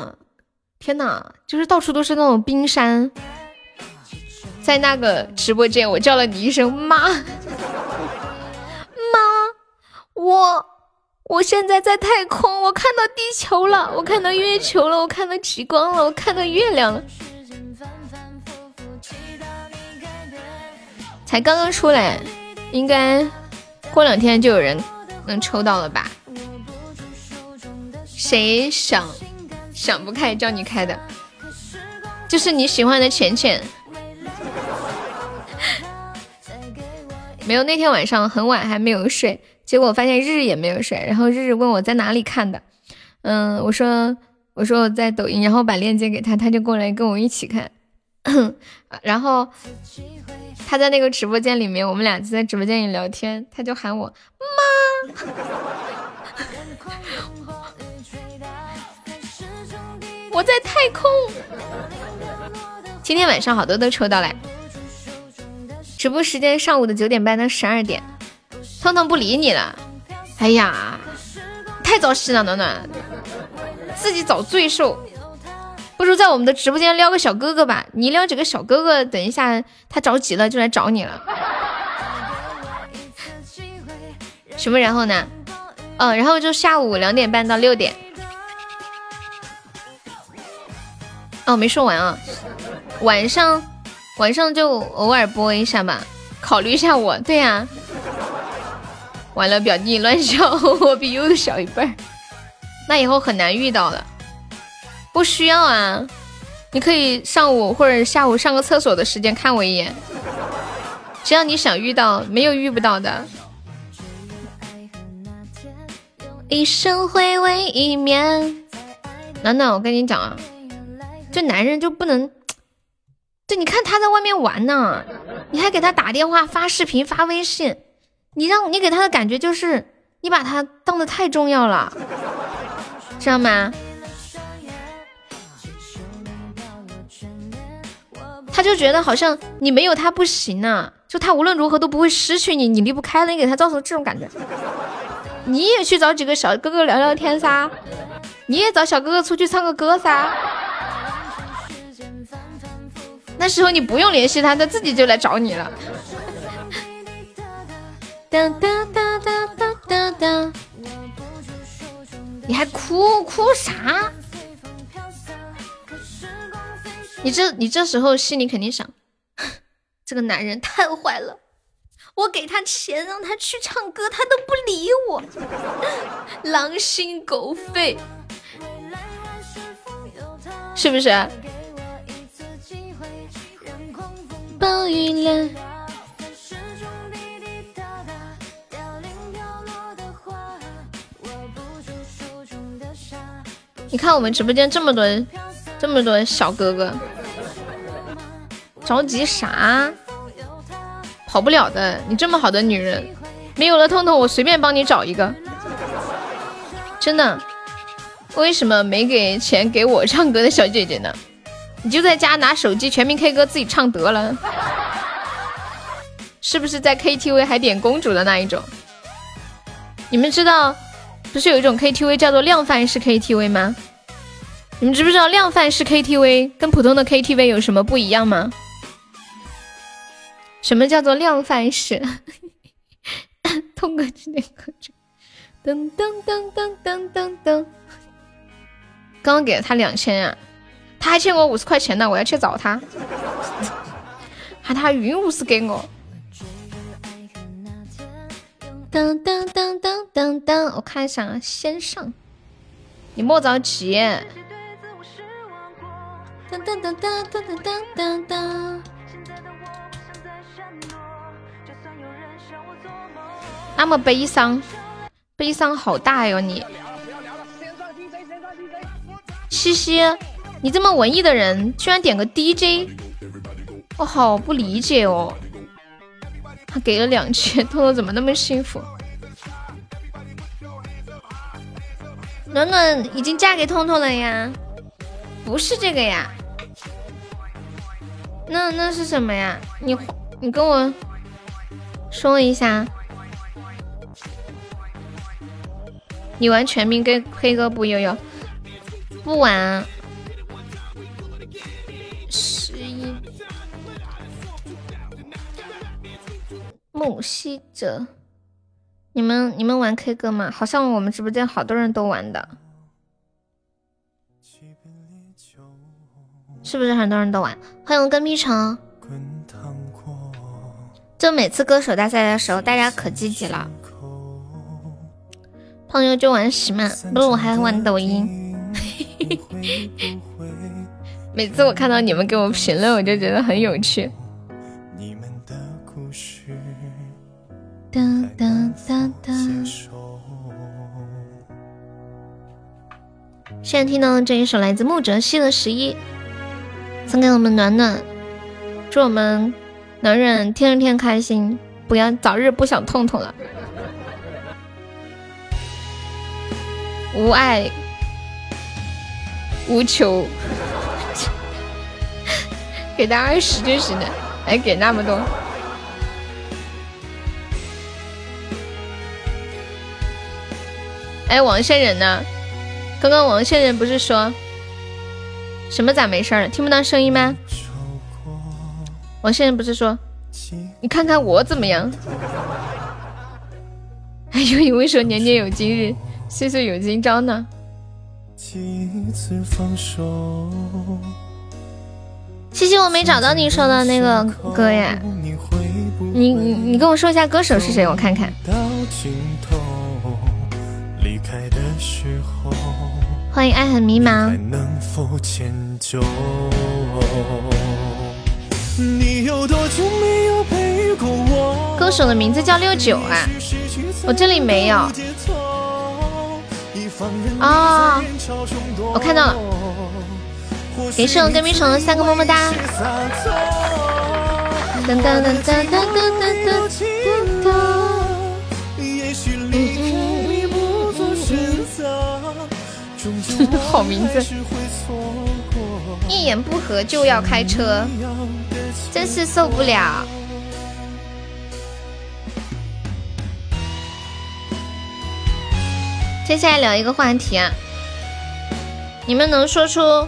天哪，就是到处都是那种冰山。在那个直播间，我叫了你一声妈，妈，我我现在在太空，我看到地球了，我看到月球了，我看到极光了，我看到月亮了。才刚刚出来，应该过两天就有人能抽到了吧？谁想想不开叫你开的？就是你喜欢的浅浅。没有，那天晚上很晚还没有睡，结果发现日日也没有睡，然后日日问我在哪里看的，嗯，我说我说我在抖音，然后把链接给他，他就过来跟我一起看，然后。他在那个直播间里面，我们俩就在直播间里聊天，他就喊我妈。我在太空。今天晚上好多都抽到了，直播时间上午的九点半到十二点。彤彤不理你了，哎呀，太早吸了，暖暖，自己找罪受。不如在我们的直播间撩个小哥哥吧，你撩几个小哥哥，等一下他着急了就来找你了。什么然后呢？嗯，然后就下午两点半到六点。哦，没说完啊，晚上晚上就偶尔播一下吧，考虑一下我。对呀，完了，表弟乱笑，我比柚子小一辈儿，那以后很难遇到了。不需要啊，你可以上午或者下午上个厕所的时间看我一眼，只要你想遇到，没有遇不到的。一生回味一面。暖暖，我跟你讲啊，这男人就不能，对，你看他在外面玩呢，你还给他打电话、发视频、发微信，你让你给他的感觉就是你把他当的太重要了，知道吗？他就觉得好像你没有他不行呢，就他无论如何都不会失去你，你离不开了，你给他造成这种感觉。你也去找几个小哥哥聊聊天噻。你也找小哥哥出去唱个歌噻，那时候你不用联系他，他自己就来找你了。你还哭哭啥？你这你这时候心里肯定想，这个男人太坏了，我给他钱让他去唱歌，他都不理我，狼心狗肺。是不是？暴雨来你看我们直播间这么多人这么多小哥哥，着急啥？跑不了的，你这么好的女人，没有了痛痛，我随便帮你找一个，真的。为什么没给钱给我唱歌的小姐姐呢？你就在家拿手机全民 K 歌自己唱得了，是不是在 KTV 还点公主的那一种？你们知道不是有一种 KTV 叫做量贩式 KTV 吗？你们知不知道量贩式 KTV 跟普通的 KTV 有什么不一样吗？什么叫做量贩式？通过今天歌曲，噔噔噔噔噔噔噔。刚刚给了他两千呀，他还欠我五十块钱呢，我要去找他，喊他运五十给我。当当当当当当，我看一下啊，先上，你莫着急。当当当当当当当当。那么悲伤，悲伤好大哟你。西西，你这么文艺的人，居然点个 DJ，我好不理解哦。他给了两千，彤彤怎么那么幸福？暖暖已经嫁给彤彤了呀？不是这个呀？那那是什么呀？你你跟我说一下。你玩全民跟黑哥不悠悠？不玩，十一木西泽，你们你们玩 K 歌吗？好像我们直播间好多人都玩的，是不是很多人都玩？欢迎跟屁虫，就每次歌手大赛的时候，大家可积极了。朋友就玩喜嘛，不是我还玩抖音。每次我看到你们给我评论，我就觉得很有趣。哒哒哒哒。现在听到这一首来自木哲西的《十一》，送给我们暖暖，祝我们暖暖天天开心，不要早日不想痛痛了。无爱。无求，给他二十就行了，还给那么多。哎，王仙人呢？刚刚王仙人不是说什么咋没事了？听不到声音吗？王仙人不是说你看看我怎么样？哎呦，你为什么年年有今日，岁岁有今朝呢？谢谢，我没找到你说的那个歌呀，你你你跟我说一下歌手是谁，我看看。欢迎爱很迷茫。歌手的名字叫六九啊，我这里没有。哦，我看到了，给圣跟冰城三个么么哒。噔噔噔噔噔噔噔噔。好名字，一言不合就要开车，真是受不了。接下来聊一个话题啊，你们能说出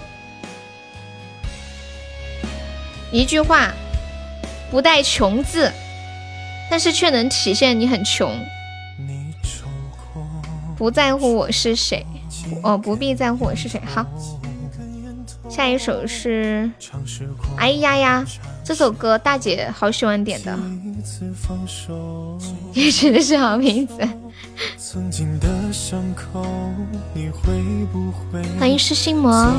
一句话不带“穷”字，但是却能体现你很穷？不在乎我是谁，哦，不必在乎我是谁。好，下一首是《哎呀呀》这首歌，大姐好喜欢点的，也真的是好名字。欢迎失心魔。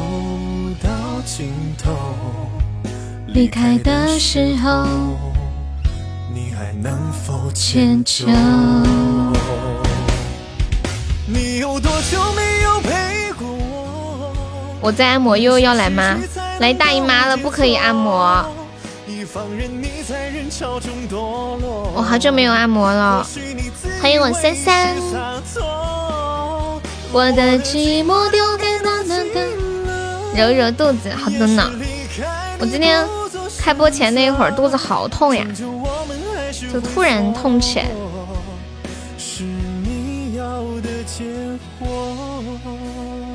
离开的时候，你还能否迁就？我在按摩，悠悠要来吗？来大姨妈了，不可以按摩。我好久没有按摩了。欢迎我三三。我的寂寞丢给了那个。揉揉肚子，好的呢。我今天开播前那一会儿肚子好痛呀，就突然痛起来。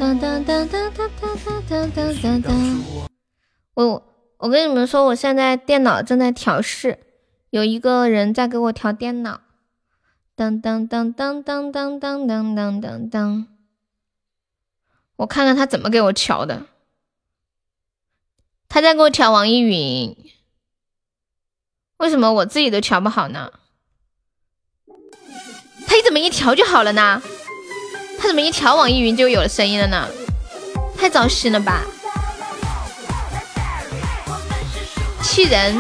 哒哒哒哒哒哒哒哒哒哒。我我跟你们说，我现在电脑正在调试，有一个人在给我调电脑。当当当当当当当当当当当，我看看他怎么给我调的。他在给我调网易云，为什么我自己都调不好呢？他怎么一调就好了呢？他怎么一调网易云就有了声音了呢？太糟心了吧！气人。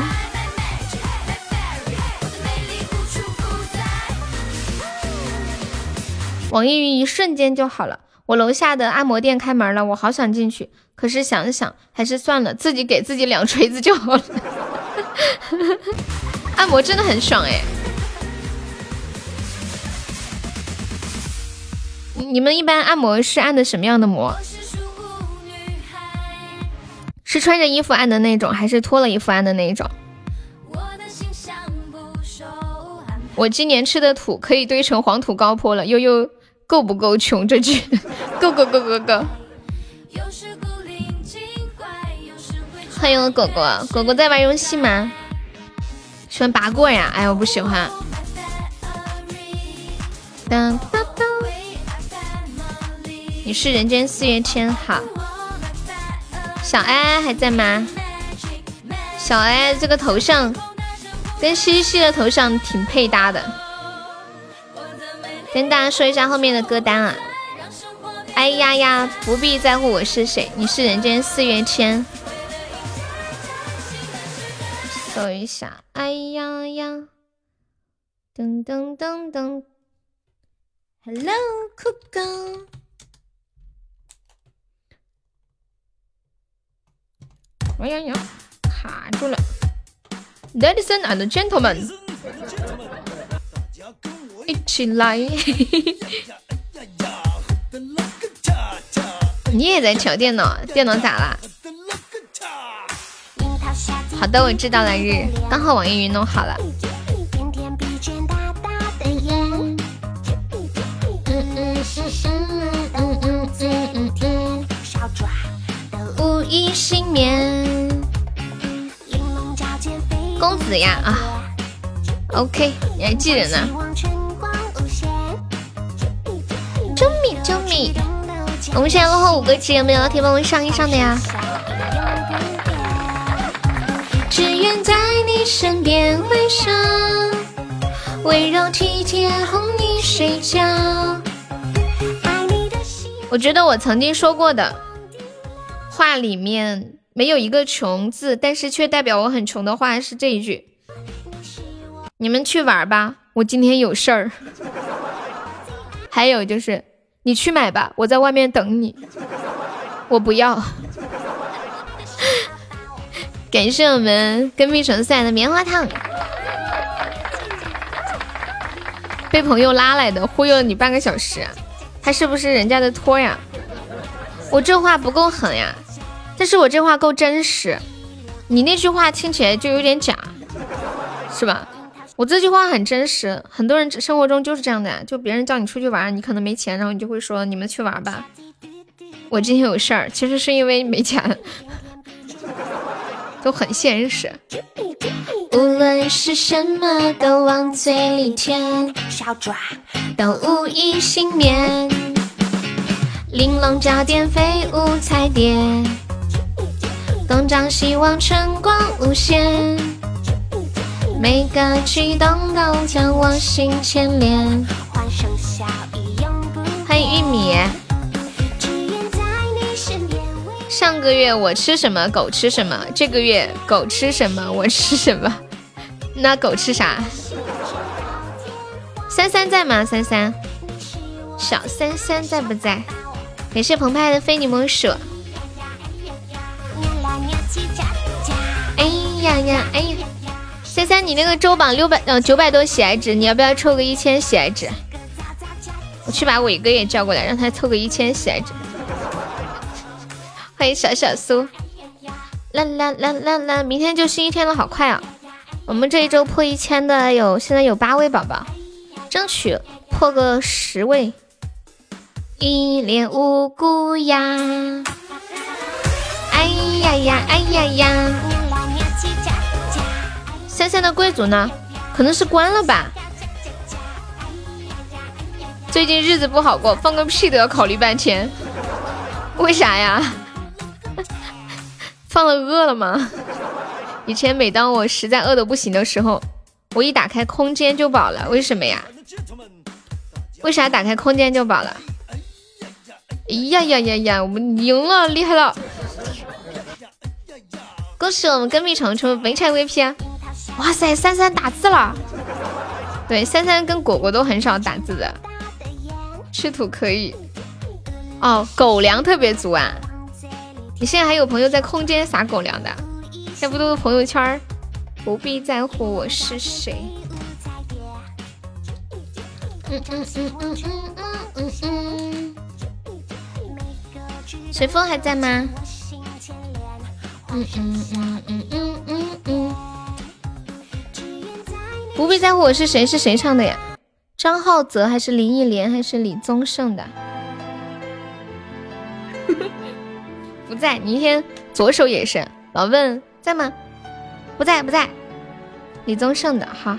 网易云一瞬间就好了。我楼下的按摩店开门了，我好想进去，可是想了想，还是算了，自己给自己两锤子就好了。按摩真的很爽哎！你们一般按摩是按的什么样的摩？是穿着衣服按的那种，还是脱了衣服按的那一种？我今年吃的土可以堆成黄土高坡了，悠悠。够不够穷？这句 够够够够够！欢迎我狗狗，狗狗在玩游戏吗？喜欢拔过呀？哎，我不喜欢。你是人间四月天，好。小爱还在吗？小爱这个头像跟西西的头像挺配搭的。跟大家说一下后面的歌单啊！哎呀呀，不必在乎我是谁，你是人间四月天。搜一下，哎呀呀，噔噔噔噔，Hello，酷狗。哎呀呀，卡住了，Ladies and gentlemen。一起来！你也在调电脑？电脑咋啦？好的，我知道了。日刚好网易云弄好了。无一幸免。公子呀啊！OK，你还记得呢。救命！救命！我们现在落后五个级，有没有老铁帮我上一上的呀？只愿在你身边，回首温柔体贴哄你。睡觉。我觉得我曾经说过的话里面没有一个穷字，但是却代表我很穷的话是这一句：你们去玩吧，我今天有事儿。还有就是你去买吧，我在外面等你。我不要。感谢我们跟屁虫送来的棉花糖，被朋友拉来的，忽悠了你半个小时，他是不是人家的托呀？我这话不够狠呀，但是我这话够真实，你那句话听起来就有点假，是吧？我这句话很真实，很多人生活中就是这样的呀，就别人叫你出去玩，你可能没钱，然后你就会说你们去玩吧，我今天有事儿，其实是因为没钱。都很现实。无论是什么都往嘴里填，小爪都无一幸免。玲珑家电废物踩点，东张西望春光无限。每个举动都将我心牵连。欢迎玉米。上个月我吃什么狗吃什么，这个月狗吃什么我吃什么，那狗吃啥？三三在吗？三三，小三三在不在？感谢澎湃的非你莫属。哎呀呀，哎呀，三三你那个周榜六百呃九百多喜爱值，你要不要凑个一千喜爱值？我去把伟哥也叫过来，让他凑个一千喜爱值。欢迎小小苏，啦啦啦啦啦！明天就是一天了，好快啊！我们这一周破一千的有，现在有八位宝宝，争取破个十位。一脸无辜呀！哎呀呀，哎呀呀！三三的贵族呢？可能是关了吧？最近日子不好过，放个屁都要考虑半天，为啥呀？放了饿了吗？以前每当我实在饿的不行的时候，我一打开空间就饱了。为什么呀？为啥打开空间就饱了？哎呀呀呀呀！我们赢了，厉害了！恭喜我们跟蜜虫成为本场 VP！啊哇塞，三三打字了。对，三三跟果果都很少打字的。吃土可以。哦，狗粮特别足啊。你现在还有朋友在空间撒狗粮的？现在不都是朋友圈？不必在乎我是谁。嗯嗯嗯嗯嗯嗯嗯。随风还在吗？嗯嗯嗯嗯嗯嗯。不必在乎我是谁是谁唱的呀？张浩泽还是林忆莲还是李宗盛的？不在，明天左手也是。老问在吗？不在，不在。李宗盛的哈。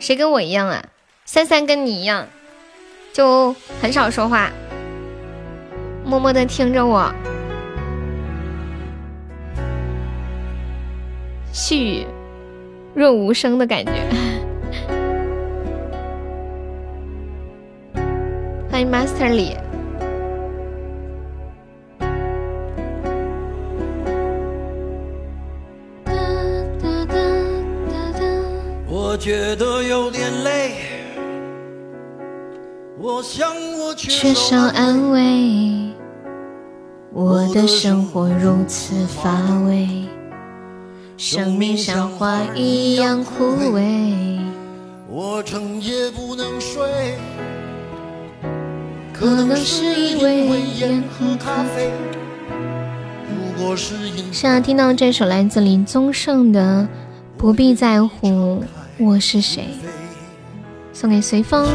谁跟我一样啊？三三跟你一样，就很少说话，默默的听着我。细雨润无声的感觉。欢迎 Master 李。我觉得有点累，我想我缺少安慰，我的生活如此乏味，生命像花一样枯萎，我整夜不能睡，可能是因为烟和咖啡。现在听到这首来自林宗盛的《不必在乎》。我是谁？送给随风。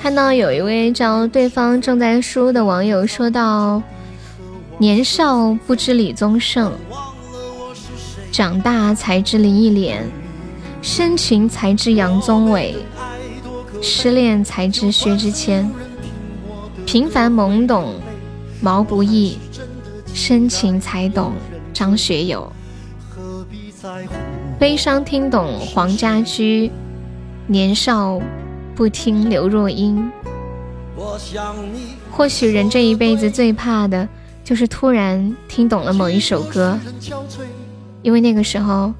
看到有一位叫对方正在输的网友说到：“年少不知李宗盛，长大才知林忆莲，深情才知杨宗纬，失恋才知薛之谦，平凡懵懂毛不易，深情才懂。”张学友。悲伤听懂黄家驹，年少不听刘若英。或许人这一辈子最怕的就是突然听懂了某一首歌，因为那个时候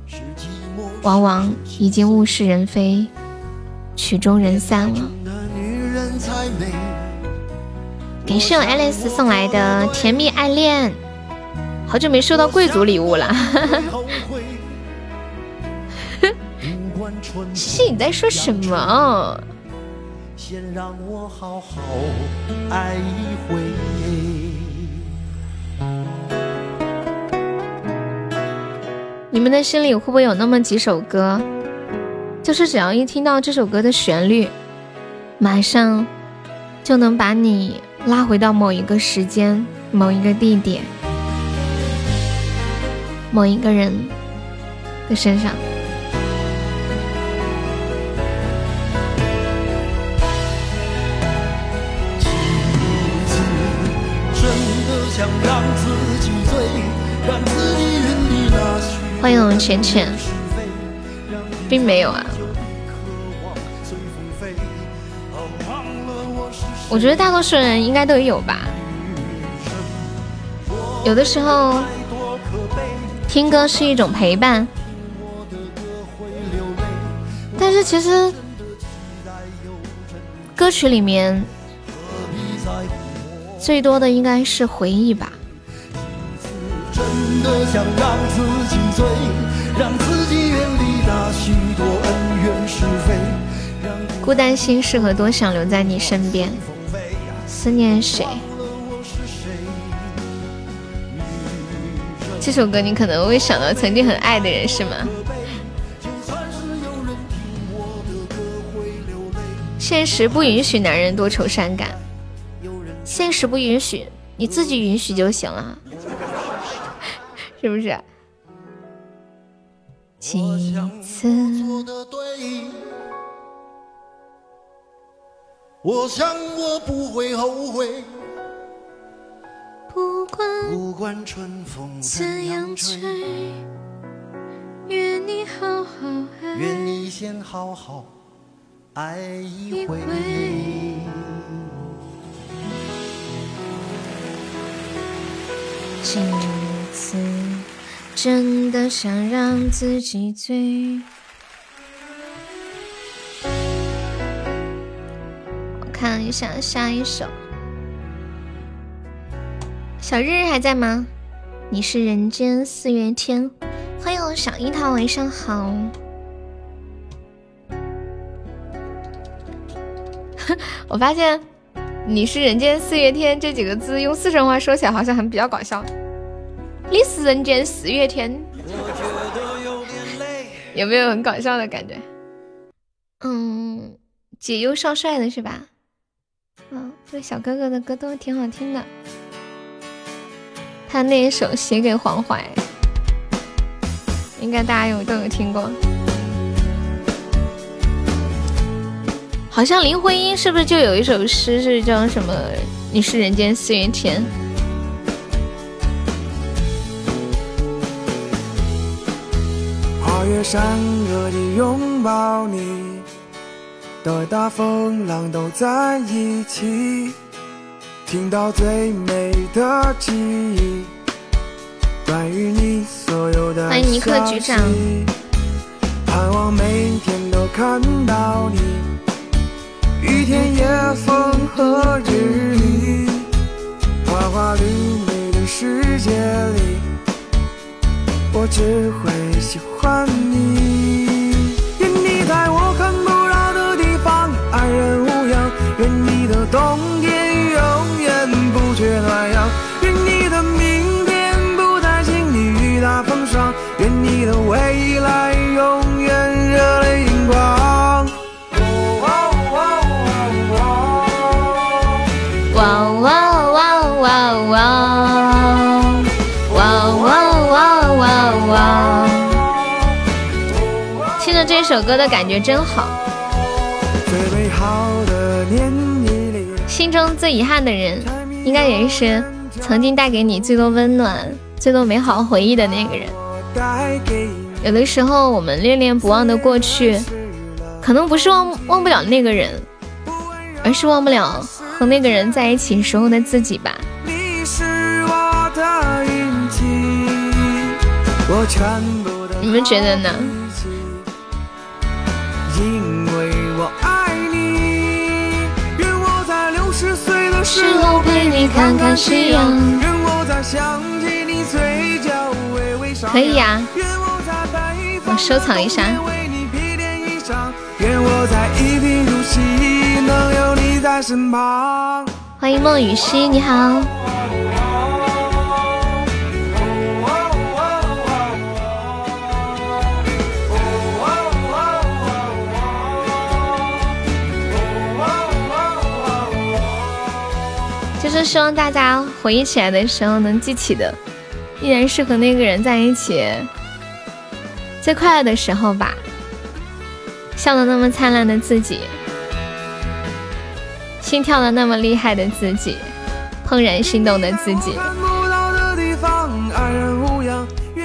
往往已经物是人非，曲终人散了。感谢我 Alice 送来的甜蜜爱恋，好久没收到贵族礼物了。西西，你在说什么？先让我好好爱一回你们的心里会不会有那么几首歌，就是只要一听到这首歌的旋律，马上就能把你拉回到某一个时间、某一个地点、某一个人的身上？欢迎我们浅浅，并没有啊。我觉得大多数人应该都有吧。有的时候听歌是一种陪伴，但是其实歌曲里面。最多的应该是回忆吧。孤单心适合多想留在你身边。思念谁？这首歌你可能会想到曾经很爱的人，是吗？现实不允许男人多愁善感。现实不允许，你自己允许就行了，是不是？几次？我想我不会后悔。不管不管春风怎样吹，愿你好好爱，愿你先好好爱一回。几次真的想让自己醉？我看一下下一首。小日日还在吗？你是人间四月天。欢迎我小樱桃，晚上好。我发现。你是人间四月天这几个字用四川话说起来好像还比较搞笑。你是人间四月天，有没有很搞笑的感觉？嗯，解忧少帅的是吧？嗯，这小哥哥的歌都挺好听的。他那一首写给黄淮，应该大家有都有听过。好像林徽因是不是就有一首诗是叫什么？你是人间四月天。跨越山河的拥抱你，的大风浪都在一起，听到最美的记忆，关于你所有的欢迎尼克局长，盼望每天都看到你。雨天、夜风和日丽，花花绿绿的世界里，我只会喜欢你。首歌的感觉真好。心中最遗憾的人，应该也是曾经带给你最多温暖、最多美好回忆的那个人。有的时候我们恋恋不忘的过去，可能不是忘忘不了那个人，而是忘不了和那个人在一起时候的自己吧。你们觉得呢？时候陪你看看夕阳。愿我在想起你嘴角微微上扬。可以呀，我收藏一下。愿我在一贫如洗，能有你在身旁。欢迎孟雨熙，你好。是希望大家回忆起来的时候能记起的，依然是和那个人在一起最快乐的时候吧。笑得那么灿烂的自己，心跳的那么厉害的自己，怦然心动的自己。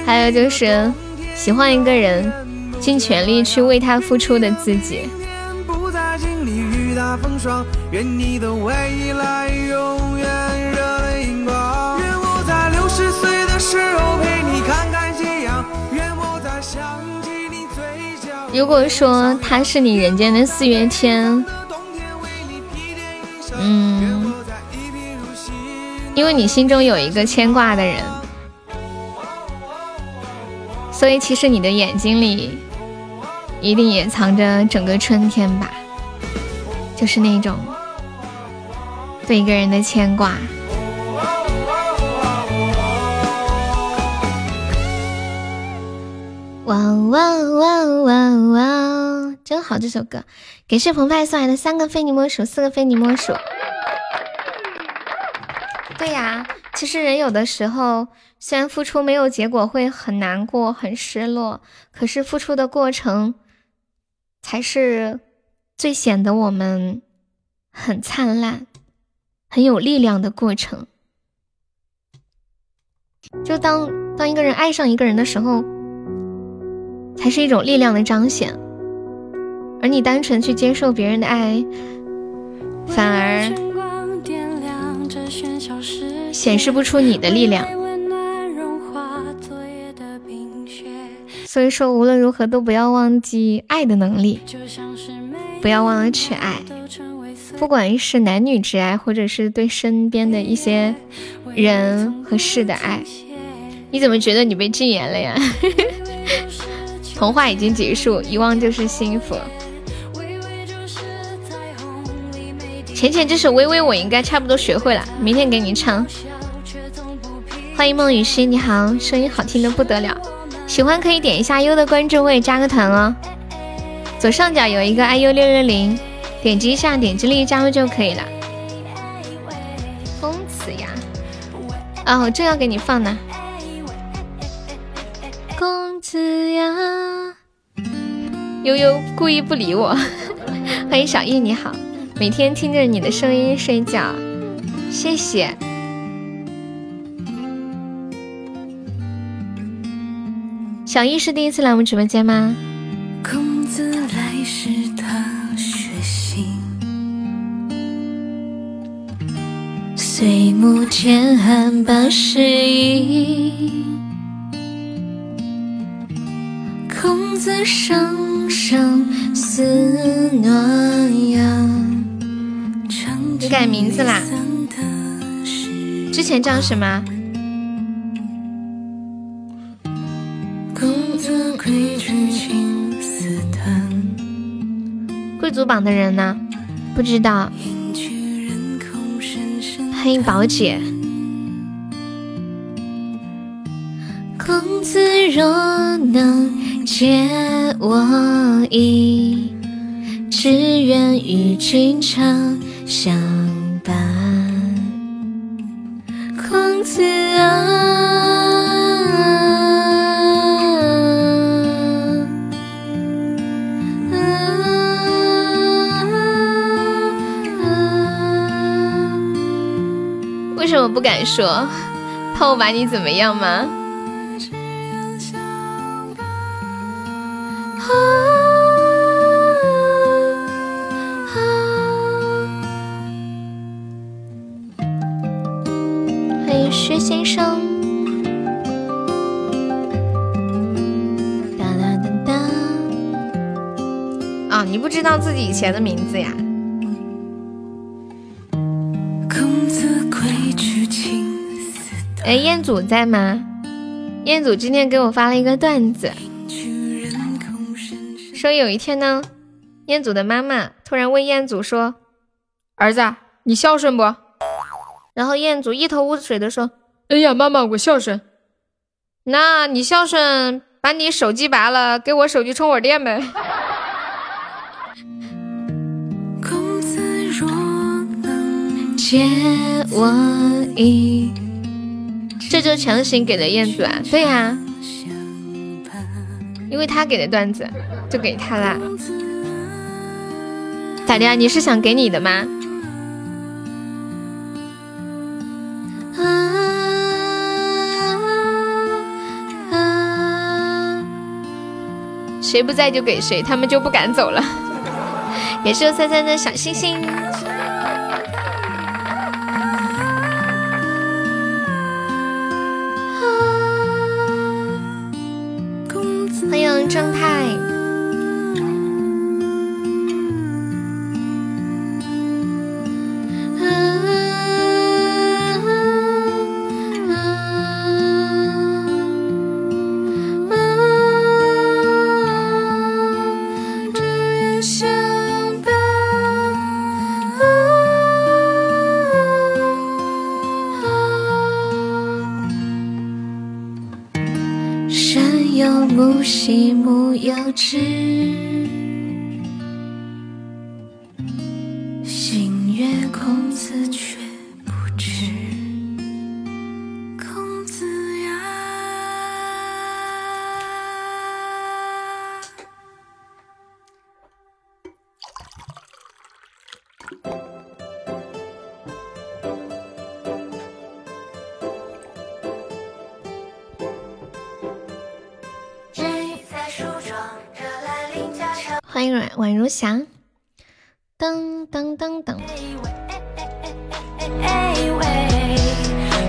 还有就是喜欢一个人，尽全力去为他付出的自己。愿你的未来永如果说他是你人间的四月天，嗯，因为你心中有一个牵挂的人，所以其实你的眼睛里一定也藏着整个春天吧，就是那种。对一个人的牵挂。哇哇哇哇哇！真好这首歌，感谢澎湃送来的三个非你莫属，四个非你莫属。对呀，其实人有的时候虽然付出没有结果会很难过、很失落，可是付出的过程才是最显得我们很灿烂。很有力量的过程，就当当一个人爱上一个人的时候，才是一种力量的彰显。而你单纯去接受别人的爱，反而显示不出你的力量。所以说，无论如何都不要忘记爱的能力，不要忘了去爱。不管是男女之爱，或者是对身边的一些人和事的爱，你怎么觉得你被禁言了呀？童话已经结束，遗忘就是幸福。浅浅这首《微微》我应该差不多学会了，明天给你唱。欢迎孟雨欣，你好，声音好听的不得了，喜欢可以点一下优的关注，我也加个团哦。左上角有一个 iu 六六零。点击一下，点击立即加入就可以了。公子呀，啊，我正要给你放呢。子呀，悠悠故意不理我。欢迎小易，你好，每天听着你的声音睡觉，谢谢。小易是第一次来我们直播间吗？公子来时岁暮渐寒把诗意，空自声声似暖阳。你改名字啦？之前叫什么？公子贵居青丝短贵族榜的人呢？不知道。欢迎宝姐。公子若能借我意，只愿与君长相伴。公子啊。为什么不敢说？怕我把你怎么样吗？前的名字呀？哎，彦祖在吗？彦祖今天给我发了一个段子，说有一天呢，彦祖的妈妈突然问彦祖说：“儿子，你孝顺不？”然后彦祖一头雾水的说：“哎呀，妈妈，我孝顺。那你孝顺，把你手机拔了，给我手机充会儿电呗。”借我一，这就强行给了燕子啊？对呀，因为他给的段子，就给他啦。咋的呀？你是想给你的吗？谁不在就给谁，他们就不敢走了。也是三三的小星星。欢迎正太。木兮木有枝，迎阮宛如霞，噔噔噔噔。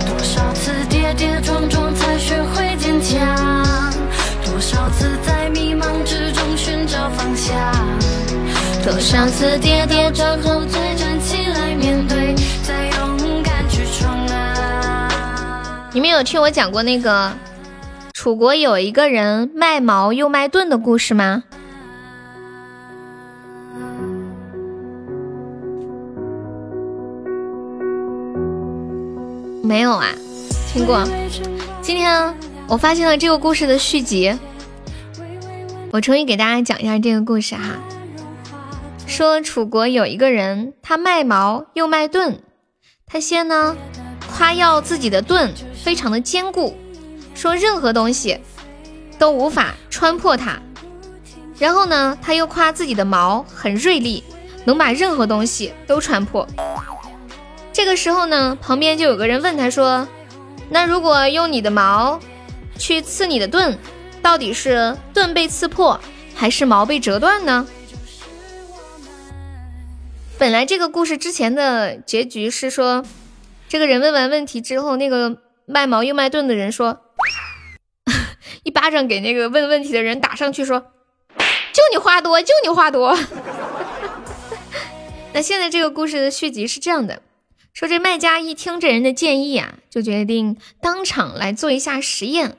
多少次跌跌撞撞才学会坚强？多少次在迷茫之中寻找方向？多少次跌跌撞撞再站起来面对，再勇敢去闯啊！你们有听我讲过那个楚国有一个人卖矛又卖盾的故事吗？没有啊，听过。今天我发现了这个故事的续集，我重新给大家讲一下这个故事哈。说楚国有一个人，他卖矛又卖盾，他先呢夸耀自己的盾非常的坚固，说任何东西都无法穿破它。然后呢，他又夸自己的矛很锐利，能把任何东西都穿破。这个时候呢，旁边就有个人问他说：“那如果用你的矛去刺你的盾，到底是盾被刺破，还是矛被折断呢？”本来这个故事之前的结局是说，这个人问完问题之后，那个卖矛又卖盾的人说，一巴掌给那个问问题的人打上去，说：“就你话多，就你话多。” 那现在这个故事的续集是这样的。说这卖家一听这人的建议啊，就决定当场来做一下实验。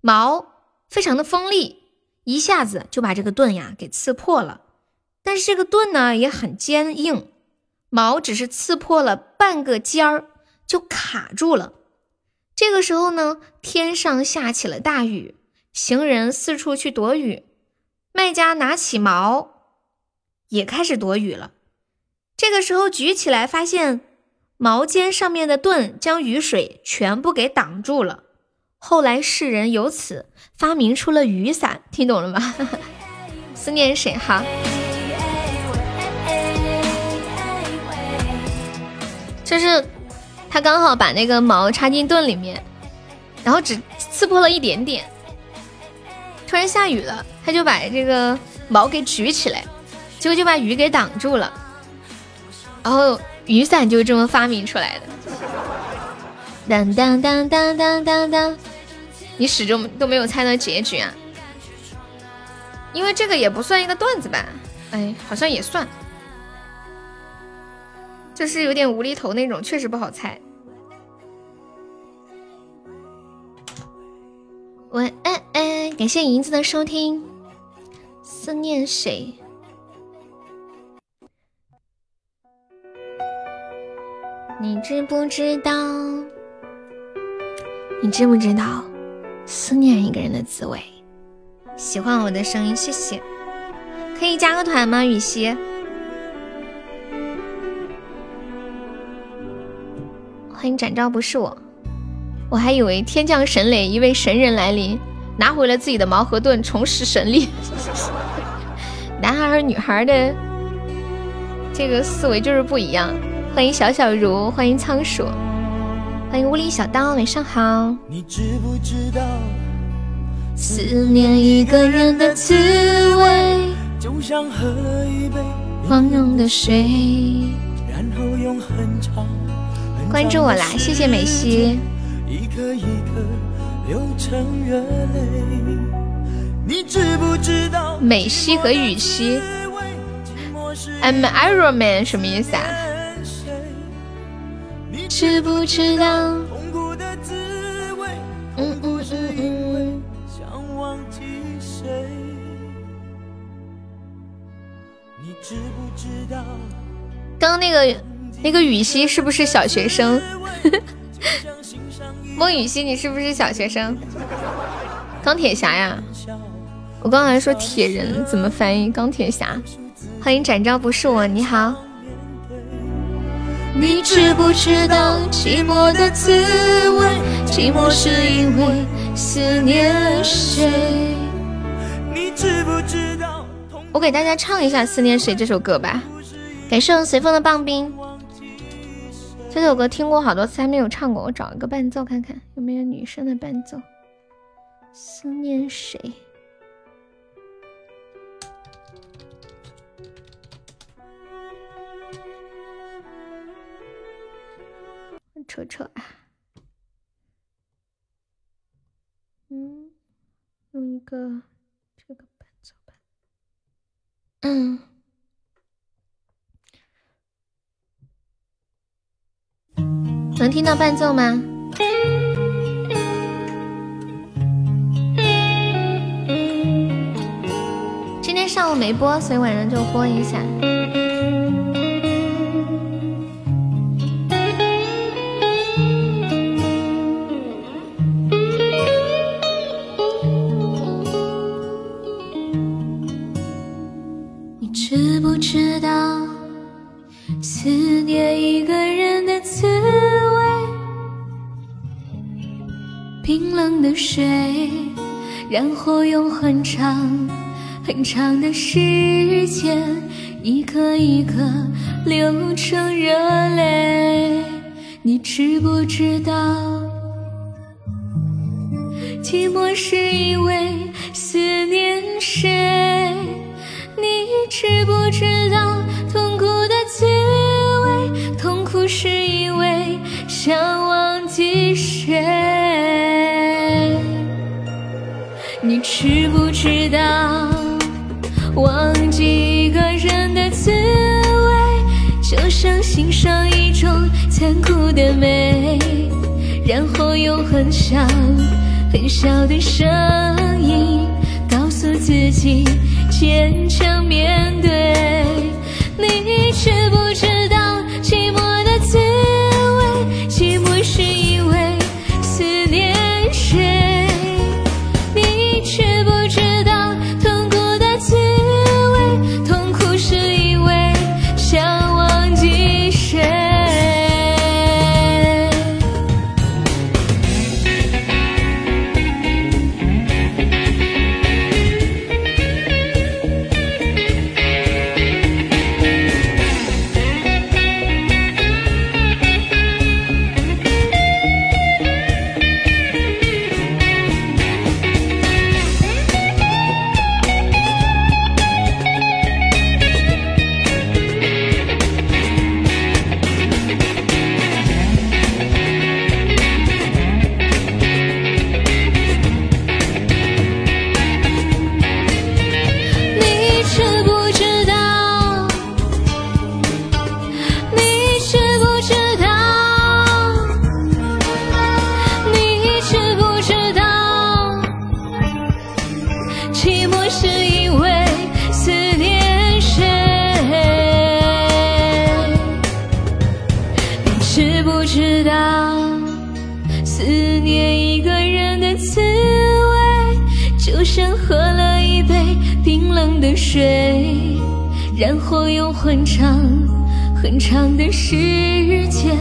矛非常的锋利，一下子就把这个盾呀给刺破了。但是这个盾呢也很坚硬，矛只是刺破了半个尖儿就卡住了。这个时候呢，天上下起了大雨，行人四处去躲雨，卖家拿起矛也开始躲雨了。这个时候举起来，发现。毛尖上面的盾将雨水全部给挡住了。后来世人由此发明出了雨伞，听懂了吗？思念谁哈？就是他刚好把那个毛插进盾里面，然后只刺破了一点点。突然下雨了，他就把这个毛给举起来，结果就把雨给挡住了，然后雨伞就这么发明出来的。当当当当当当当，你始终都没有猜到结局啊？因为这个也不算一个段子吧？哎，好像也算，就是有点无厘头那种，确实不好猜。晚安安，感谢银子的收听。思念谁？你知不知道？你知不知道思念一个人的滋味？喜欢我的声音，谢谢。可以加个团吗？雨熙，欢迎展昭，不是我。我还以为天降神雷，一位神人来临，拿回了自己的矛和盾，重拾神力。男孩和女孩的这个思维就是不一样。欢迎小小如，欢迎仓鼠，欢迎屋里小刀，晚上好。你知不知道思念一个人的滋味，就像喝一杯黄浓的水，然后用很长。关注我啦，谢谢美西。一颗一颗流成热泪，你知不知道？美西和雨西，I'm Iron Man 什么意思啊？知不知道？嗯嗯嗯嗯。刚刚那个那个雨熙是不是小学生？孟雨熙，你是不是小学生？钢铁侠呀！我刚才说铁人怎么翻译？钢铁侠。欢迎展昭，不是我，你好。你知不知道寂寞的滋味？寂寞是因为思念谁？你知不知道？我给大家唱一下《思念谁》这首歌吧。感谢随风的棒冰。这首歌听过好多次，还没有唱过。我找一个伴奏看看有没有女生的伴奏。思念谁？扯扯啊！嗯，用一个这个伴奏吧。嗯。能听到伴奏吗？今天上午没播，所以晚上就播一下。知不知道？思念一个人的滋味，冰冷的水，然后用很长很长的时间，一颗一颗流成热泪。你知不知道，寂寞是因为思念谁？你知不知道痛苦的？滋味，痛苦是因为想忘记谁？你知不知道，忘记一个人的滋味，就像欣赏一种残酷的美，然后用很小很小的声音告诉自己坚强面对。知不知道思念一个人的滋味就像喝了一杯冰冷的水然后用很长很长的时间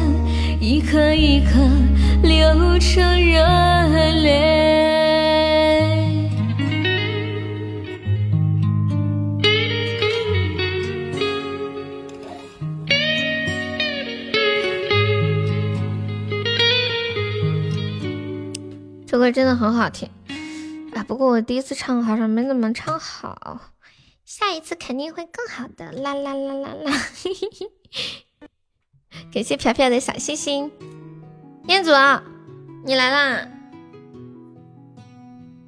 一颗一颗流成热泪歌真的很好听啊！不过我第一次唱好像没怎么唱好，下一次肯定会更好的！啦啦啦啦啦！感谢飘飘的小心心，彦祖，你来啦！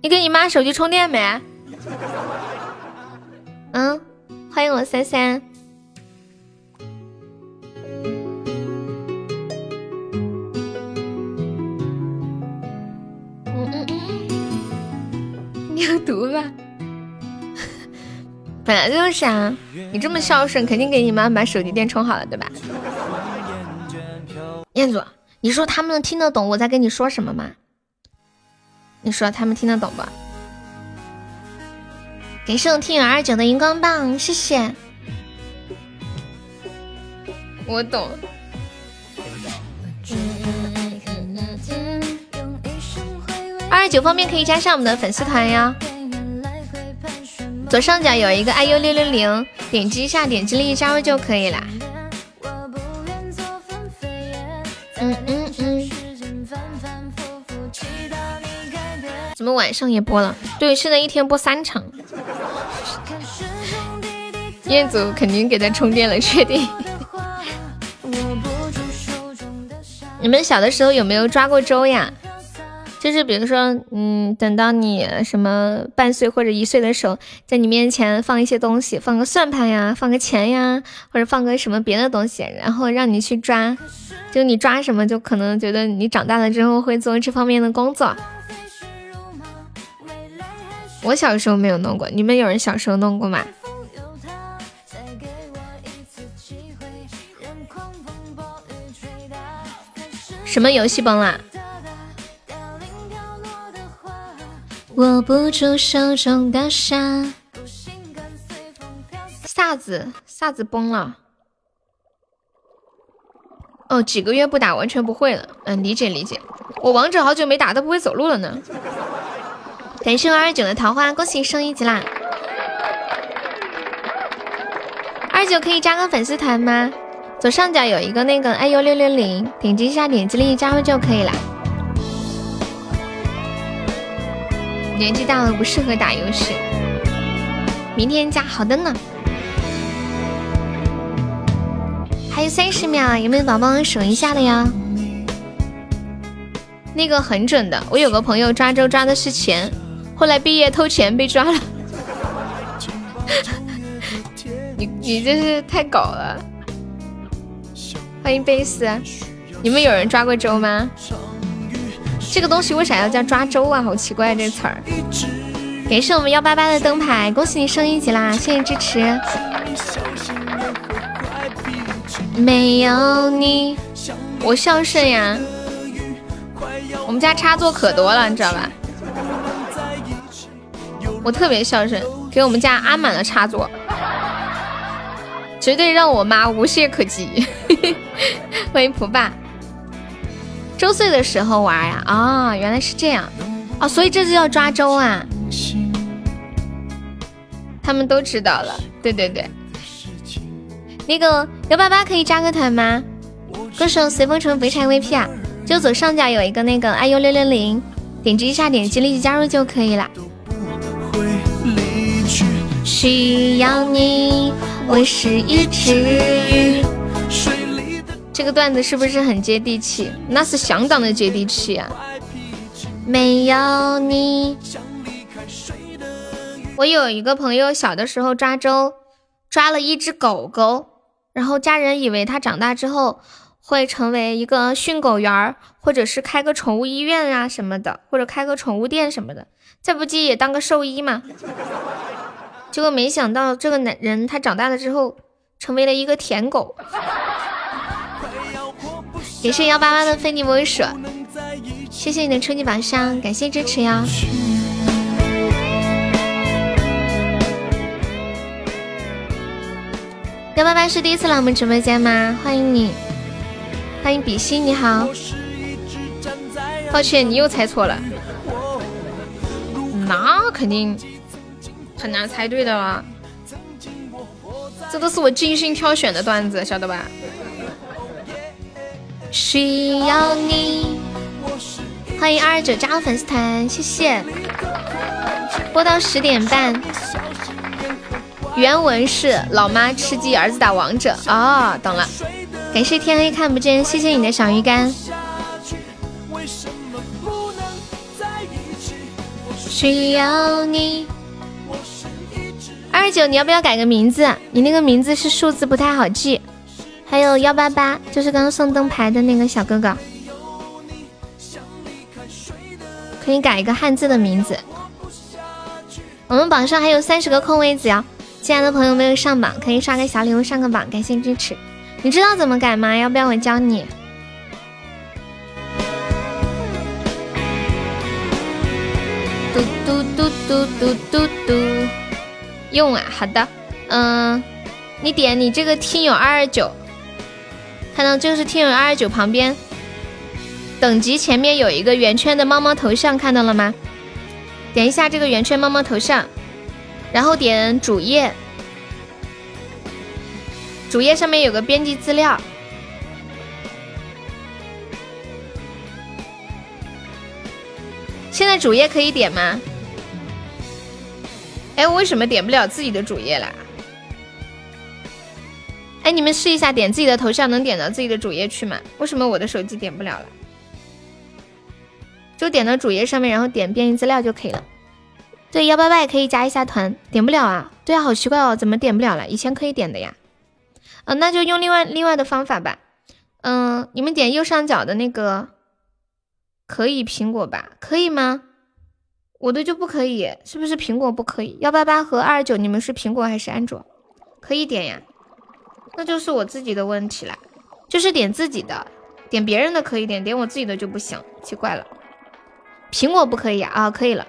你给你妈手机充电没？嗯，欢迎我三三。有毒吧？本来就是啊！你这么孝顺，肯定给你妈把手机电充好了，对吧？彦祖，你说他们能听得懂我在跟你说什么吗？你说他们听得懂不？感谢我听友二九的荧光棒，谢谢。我懂。九方面可以加上我们的粉丝团呀，左上角有一个 iu 六六零，点击一下，点击立即加入就可以啦。嗯嗯嗯。怎么晚上也播了？对，现在一天播三场。彦祖肯定给他充电了，确定。你们小的时候有没有抓过周呀？就是比如说，嗯，等到你什么半岁或者一岁的时候，在你面前放一些东西，放个算盘呀，放个钱呀，或者放个什么别的东西，然后让你去抓，就你抓什么，就可能觉得你长大了之后会做这方面的工作。我小时候没有弄过，你们有人小时候弄过吗？什么游戏崩了？握不住手中的沙，啥子啥子崩了？哦，几个月不打，完全不会了。嗯，理解理解。我王者好久没打，都不会走路了呢。感谢我二九的桃花，恭喜升一级啦！二九可以加个粉丝团吗？左上角有一个那个哎呦六六零，点击一下，点击立即加入就可以了。年纪大了不适合打游戏，明天加好的呢。还有三十秒，有没有宝宝数一下的呀？那个很准的，我有个朋友抓周抓的是钱，后来毕业偷钱被抓了。你你这是太搞了！欢迎贝斯，你们有人抓过周吗？这个东西为啥要叫抓周啊？好奇怪这词儿。感谢我们幺八八的灯牌，恭喜你升一级啦！谢谢支持。没有你，我孝顺呀。我们家插座可多了，你知道吧？我特别孝顺，给我们家安满了插座，绝对让我妈无懈可击。欢迎蒲爸。周岁的时候玩呀啊，原来是这样哦，所以这就叫抓周啊。他们都知道了，对对对。那个幺八八可以加个团吗？歌手随风城肥柴 VP 啊，就左上角有一个那个 iu 六六零，点击一下，点击立即加入就可以了。需要你，我是一只鱼。这个段子是不是很接地气？那是相当的接地气啊！没有你，我有一个朋友小的时候抓周，抓了一只狗狗，然后家人以为他长大之后会成为一个训狗员儿，或者是开个宠物医院啊什么的，或者开个宠物店什么的，再不济也当个兽医嘛。结果没想到这个男人他长大了之后成为了一个舔狗。也是幺八八的非你莫属。谢谢你的初级宝箱，感谢支持哟。幺八八是第一次来我们直播间吗？欢迎你，欢迎比心，你好。抱歉，你又猜错了。那肯定很难猜对的了，这都是我精心挑选的段子，晓得吧？需要你。欢迎二二九加入粉丝团，谢谢。播到十点半。原文是老妈吃鸡，儿子打王者。哦，懂了。感谢天黑看不见，谢谢你的小鱼干。需要你。二二九，你要不要改个名字？你那个名字是数字，不太好记。还有幺八八，就是刚刚送灯牌的那个小哥哥。可以改一个汉字的名字。我们榜上还有三十个空位子呀，进来的朋友没有上榜，可以刷个小礼物上个榜，感谢支持。你知道怎么改吗？要不要我教你？嘟嘟嘟嘟嘟嘟嘟，用啊，好的，嗯，你点你这个听友二二九，看到就是听友二二九旁边。等级前面有一个圆圈的猫猫头像，看到了吗？点一下这个圆圈猫猫头像，然后点主页，主页上面有个编辑资料。现在主页可以点吗？哎，我为什么点不了自己的主页啦？哎，你们试一下点自己的头像能点到自己的主页去吗？为什么我的手机点不了了？就点到主页上面，然后点编辑资料就可以了。对，幺八八也可以加一下团，点不了啊？对啊，好奇怪哦，怎么点不了了？以前可以点的呀。嗯，那就用另外另外的方法吧。嗯，你们点右上角的那个，可以苹果吧？可以吗？我的就不可以，是不是苹果不可以？幺八八和二九，你们是苹果还是安卓？可以点呀？那就是我自己的问题了，就是点自己的，点别人的可以点，点我自己的就不行，奇怪了。苹果不可以啊，可以了。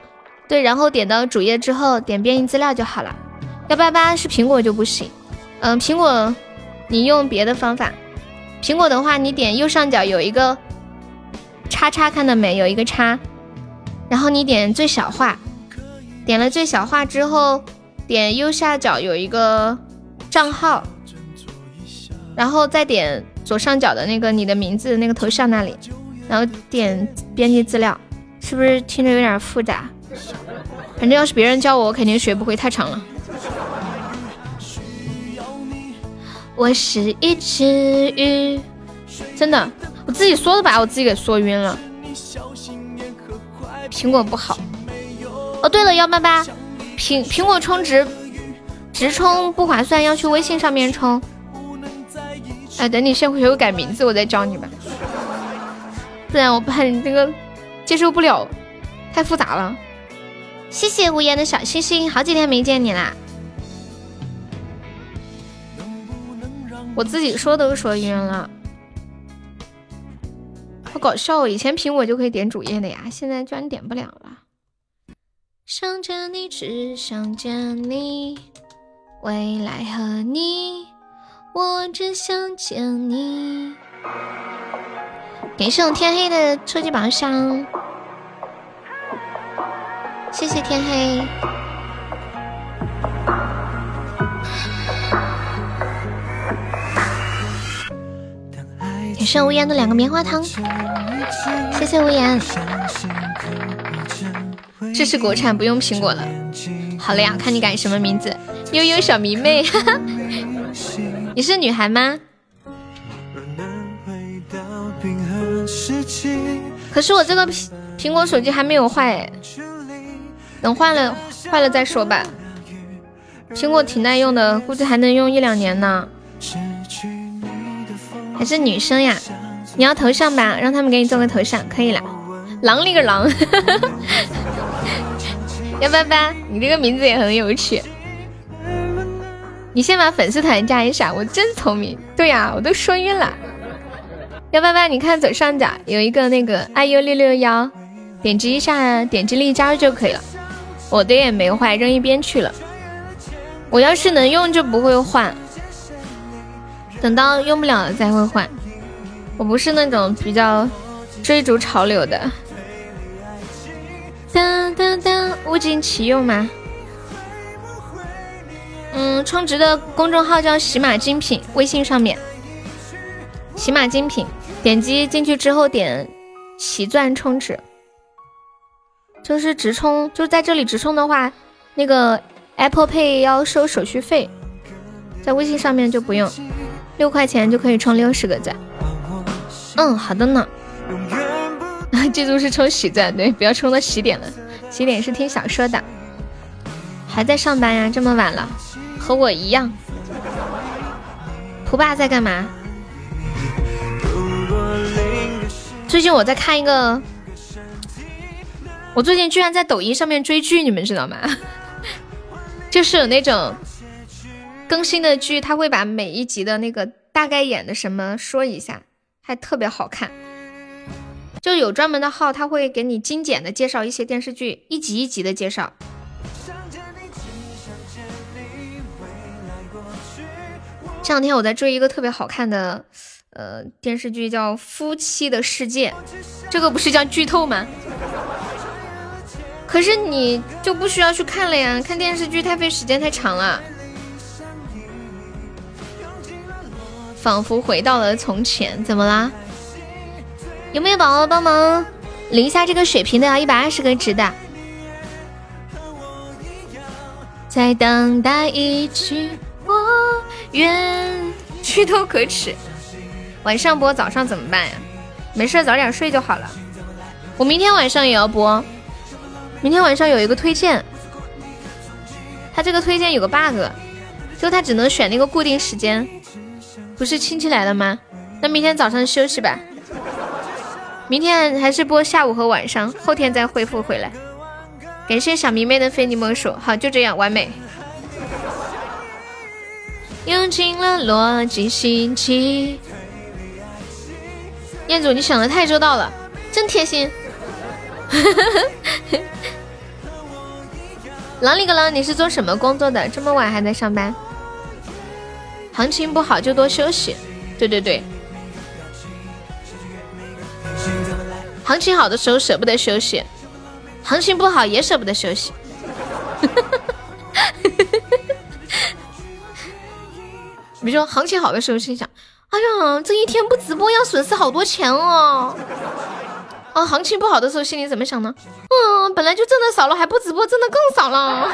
对，然后点到主页之后，点编辑资料就好了。幺八八是苹果就不行。嗯，苹果你用别的方法。苹果的话，你点右上角有一个叉叉，看到没？有一个叉，然后你点最小化。点了最小化之后，点右下角有一个账号，然后再点左上角的那个你的名字那个头像那里，然后点编辑资料。是不是听着有点复杂？反正要是别人教我，我肯定学不会，太长了。我是一只鱼，真的，我自己说的把我自己给说晕了。苹果不好。哦，对了，幺八八，苹苹果充值直充不划算，要去微信上面充。哎，等你先学会改名字，我再教你吧。不然我怕你这个。接受不了，太复杂了。谢谢无言的小星星，好几天没见你啦。我自己说都说晕了，好搞笑。以前苹果就可以点主页的呀，现在居然点不了了。想见你，只想见你，未来和你，我只想见你。感谢我天黑的初级宝箱，谢谢天黑。感谢无言的两个棉花糖，谢谢无言。这是国产，不用苹果了。好了呀，看你改什么名字，悠悠小迷妹，你是女孩吗？可是我这个苹苹果手机还没有坏，等坏了坏了再说吧。苹果挺耐用的，估计还能用一两年呢。还是女生呀？你要头像吧？让他们给你做个头像，可以了。狼里个狼，幺八八，你这个名字也很有趣。你先把粉丝团加一下，我真聪明。对呀，我都说晕了。幺八八，你看左上角有一个那个 iu 六六幺，点击一下，点击立加就可以了。我的也没坏，扔一边去了。我要是能用就不会换，等到用不了了才会换。我不是那种比较追逐潮流的。当当当，物尽其用吗？嗯，充值的公众号叫喜马精品，微信上面喜马精品。点击进去之后点喜钻充值，就是直充，就是在这里直充的话，那个 Apple Pay 要收手续费，在微信上面就不用，六块钱就可以充六十个钻。嗯，好的呢。记住是充喜钻，对，不要充到喜点了，喜点是听小说的。还在上班呀？这么晚了，和我一样。图爸在干嘛？最近我在看一个，我最近居然在抖音上面追剧，你们知道吗？就是有那种更新的剧，他会把每一集的那个大概演的什么说一下，还特别好看。就有专门的号，他会给你精简的介绍一些电视剧，一集一集的介绍。这两天我在追一个特别好看的。呃，电视剧叫《夫妻的世界》，这个不是叫剧透吗？可是你就不需要去看了呀，看电视剧太费时间太长了。仿佛回到了从前，怎么啦？有没有宝宝帮忙领一下这个水瓶的？要一百二十个值的。在等待一句我冤，剧透可耻。晚上播，早上怎么办呀？没事，早点睡就好了。我明天晚上也要播，明天晚上有一个推荐，他这个推荐有个 bug，就他只能选那个固定时间。不是亲戚来了吗？那明天早上休息吧。明天还是播下午和晚上，后天再恢复回来。感谢小迷妹的非你莫属，好，就这样完美。用尽了逻辑心机。彦祖，你想的太周到了，真贴心。狼里个狼，你是做什么工作的？这么晚还在上班？行情不好就多休息。对对对，行情好的时候舍不得休息，行情不好也舍不得休息。比如说行情好的时候，心想。哎呀，这一天不直播要损失好多钱哦！啊，行情不好的时候心里怎么想呢？嗯，本来就挣的少了，还不直播，挣的更少了。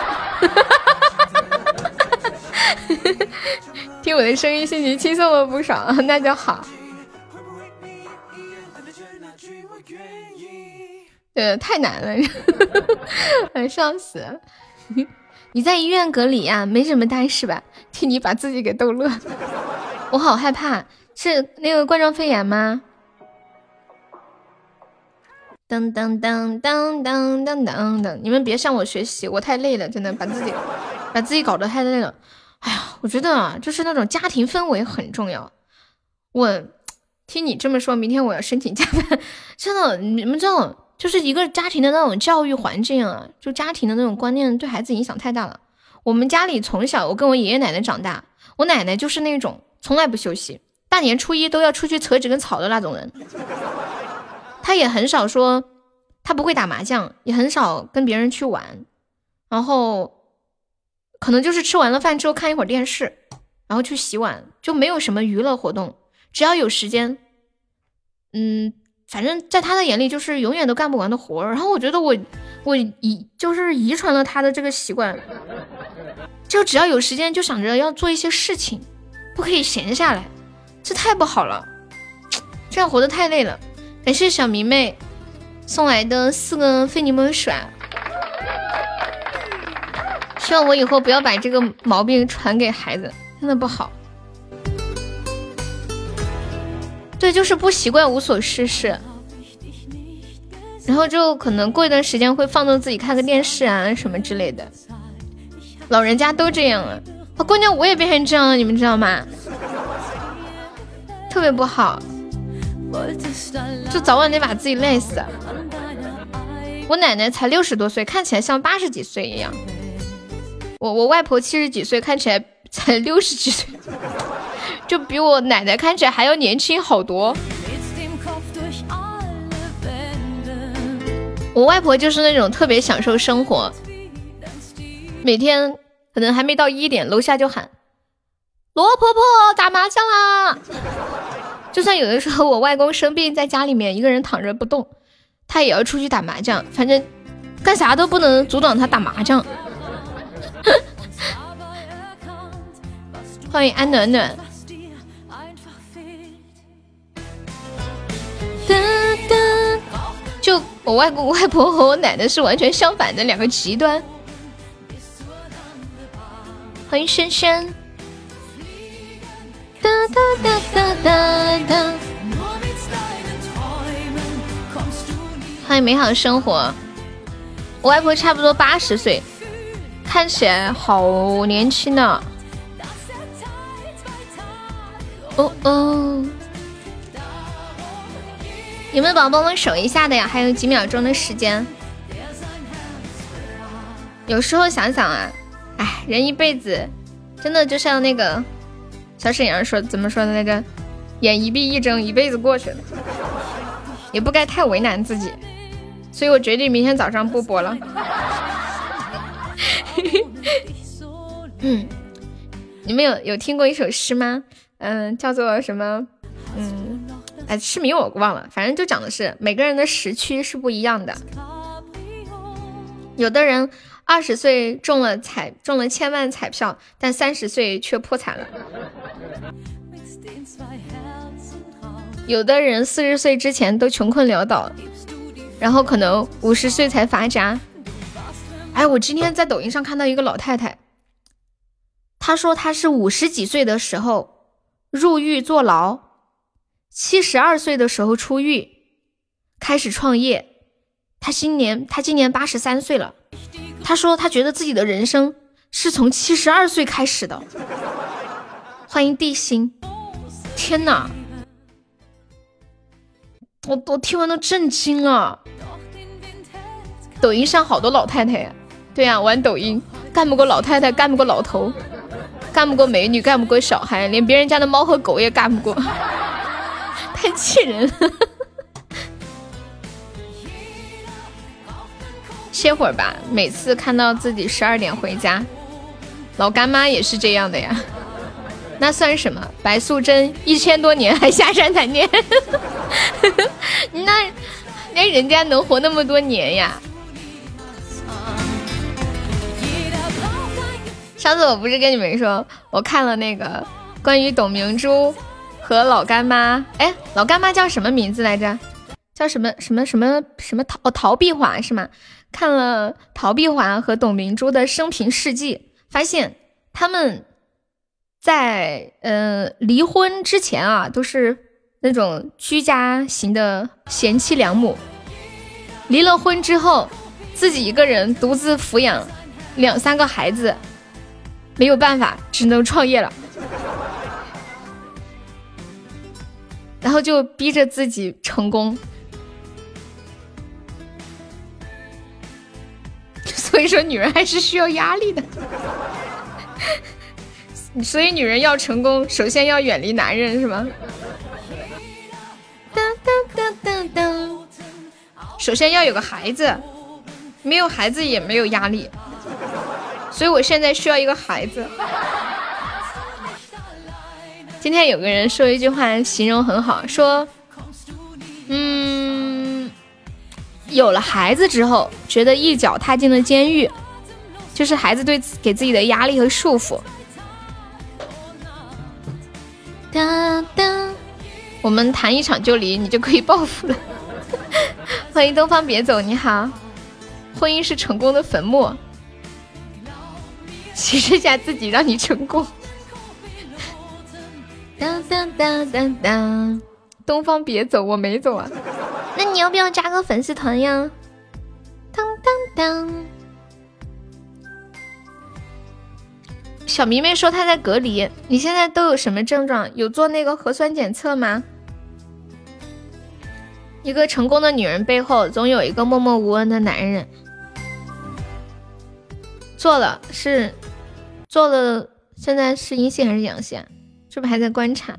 听我的声音，心情轻松了不少，那就好。呃，太难了，笑死。你在医院隔离呀？没什么大事吧？替你把自己给逗乐。我好害怕，是那个冠状肺炎吗？噔噔噔噔噔噔噔噔！你们别向我学习，我太累了，真的把自己 把自己搞得太累了。哎呀，我觉得啊，就是那种家庭氛围很重要。我听你这么说，明天我要申请加班。真的，你们知道，就是一个家庭的那种教育环境啊，就家庭的那种观念对孩子影响太大了。我们家里从小，我跟我爷爷奶奶长大，我奶奶就是那种。从来不休息，大年初一都要出去扯几根草的那种人。他也很少说，他不会打麻将，也很少跟别人去玩。然后，可能就是吃完了饭之后看一会儿电视，然后去洗碗，就没有什么娱乐活动。只要有时间，嗯，反正在他的眼里就是永远都干不完的活。然后我觉得我我遗就是遗传了他的这个习惯，就只要有时间就想着要做一些事情。不可以闲下来，这太不好了，这样活得太累了。感谢小迷妹送来的四个非你莫属，希望我以后不要把这个毛病传给孩子，真的不好。对，就是不习惯无所事事，然后就可能过一段时间会放纵自己看个电视啊什么之类的，老人家都这样啊。啊，关键我也变成这样了，你们知道吗？特别不好。就早晚得把自己累死。我奶奶才六十多岁，看起来像八十几岁一样。我我外婆七十几岁，看起来才六十几岁，就比我奶奶看起来还要年轻好多。我外婆就是那种特别享受生活，每天可能还没到一点，楼下就喊罗婆婆打麻将啦。就算有的时候我外公生病在家里面一个人躺着不动，他也要出去打麻将，反正干啥都不能阻挡他打麻将。欢迎安暖暖。哒哒就我外公外婆和我奶奶是完全相反的两个极端。欢迎轩轩。哒哒哒哒哒哒。欢迎美好生活。我外婆差不多八十岁，看起来好年轻呢。哦哦，有没有宝宝帮我守一下的呀？还有几秒钟的时间。有时候想想啊，哎，人一辈子真的就像那个小沈阳说怎么说的来着？眼一闭一睁，一辈子过去了，也不该太为难自己。所以我决定明天早上不播了。嗯，你们有有听过一首诗吗？嗯，叫做什么？嗯，哎，诗名我忘了，反正就讲的是每个人的时区是不一样的。有的人二十岁中了彩中了千万彩票，但三十岁却破产了。有的人四十岁之前都穷困潦倒，然后可能五十岁才发家。哎，我今天在抖音上看到一个老太太，她说她是五十几岁的时候。入狱坐牢，七十二岁的时候出狱，开始创业。他今年他今年八十三岁了。他说他觉得自己的人生是从七十二岁开始的。欢迎地心，天哪！我我听完都震惊了。抖音上好多老太太呀，对呀，玩抖音干不过老太太，干不过老头。干不过美女，干不过小孩，连别人家的猫和狗也干不过，太气人了。歇会儿吧，每次看到自己十二点回家，老干妈也是这样的呀。那算什么？白素贞一千多年还下山谈恋爱 那那人家能活那么多年呀？上次我不是跟你们说，我看了那个关于董明珠和老干妈，哎，老干妈叫什么名字来着？叫什么什么什么什么陶哦陶碧华是吗？看了陶碧华和董明珠的生平事迹，发现他们在呃离婚之前啊，都是那种居家型的贤妻良母，离了婚之后，自己一个人独自抚养两三个孩子。没有办法，只能创业了，然后就逼着自己成功。所以说，女人还是需要压力的。所以，女人要成功，首先要远离男人，是吗？当当当当当，首先要有个孩子，没有孩子也没有压力。所以我现在需要一个孩子。今天有个人说一句话，形容很好，说，嗯，有了孩子之后，觉得一脚踏进了监狱，就是孩子对给自己的压力和束缚。哒哒，我们谈一场就离，你就可以报复了。欢迎东方别走，你好。婚姻是成功的坟墓。牺牲下自己让你成功。当当当当当，东方别走，我没走啊。那你要不要加个粉丝团呀？当当当。小迷妹说她在隔离，你现在都有什么症状？有做那个核酸检测吗？一个成功的女人背后，总有一个默默无闻的男人。做了是做了，现在是阴性还是阳性？是不是还在观察？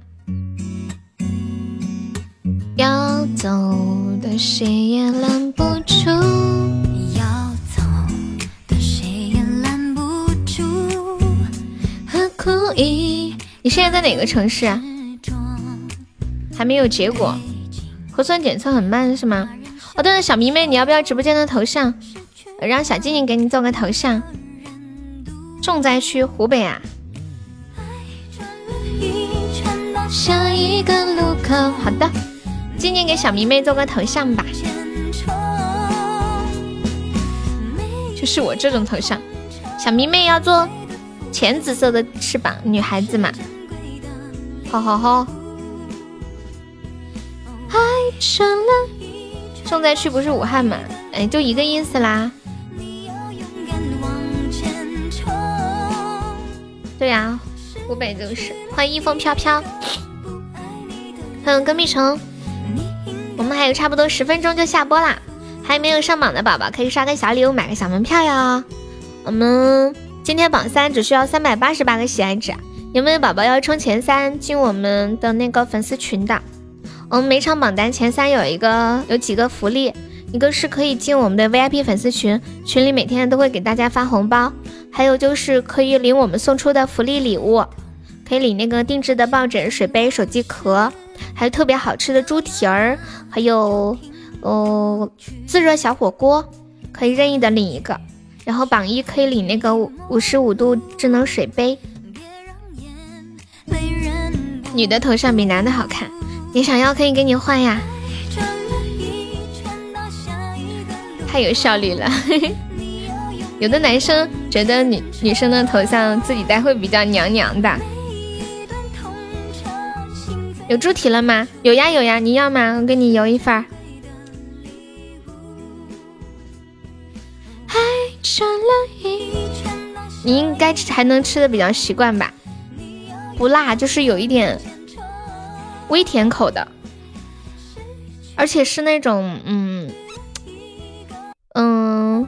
要走的谁也拦不住，要走的谁也拦不住。何苦意？你现在在哪个城市啊？还没有结果。核酸检测很慢是吗？哦，对了，小迷妹，你要不要直播间的头像？让小静静给你做个头像。重灾区湖北啊。个路口，好的，静静给小迷妹做个头像吧。就是我这种头像，小迷妹要做浅紫色的翅膀，女孩子嘛。好好好。重灾区不是武汉嘛？哎，就一个意思啦。对呀，湖北就是。欢迎一风飘飘，欢迎跟蜜虫。我们还有差不多十分钟就下播啦，还没有上榜的宝宝可以刷个小礼物，买个小门票哟。我们今天榜三只需要三百八十八个喜爱值，有没有宝宝要冲前三进我们的那个粉丝群的？我们每场榜单前三有一个有几个福利，一个是可以进我们的 VIP 粉丝群，群里每天都会给大家发红包，还有就是可以领我们送出的福利礼物，可以领那个定制的抱枕、水杯、手机壳，还有特别好吃的猪蹄儿，还有哦自热小火锅，可以任意的领一个。然后榜一可以领那个五十五度智能水杯，女的头像比男的好看。你想要可以给你换呀，太有效率了。有的男生觉得女女生的头像自己戴会比较娘娘的。有猪蹄了吗？有呀有呀，你要吗？我给你邮一份儿。你应该还能吃的比较习惯吧？不辣，就是有一点。微甜口的，而且是那种嗯嗯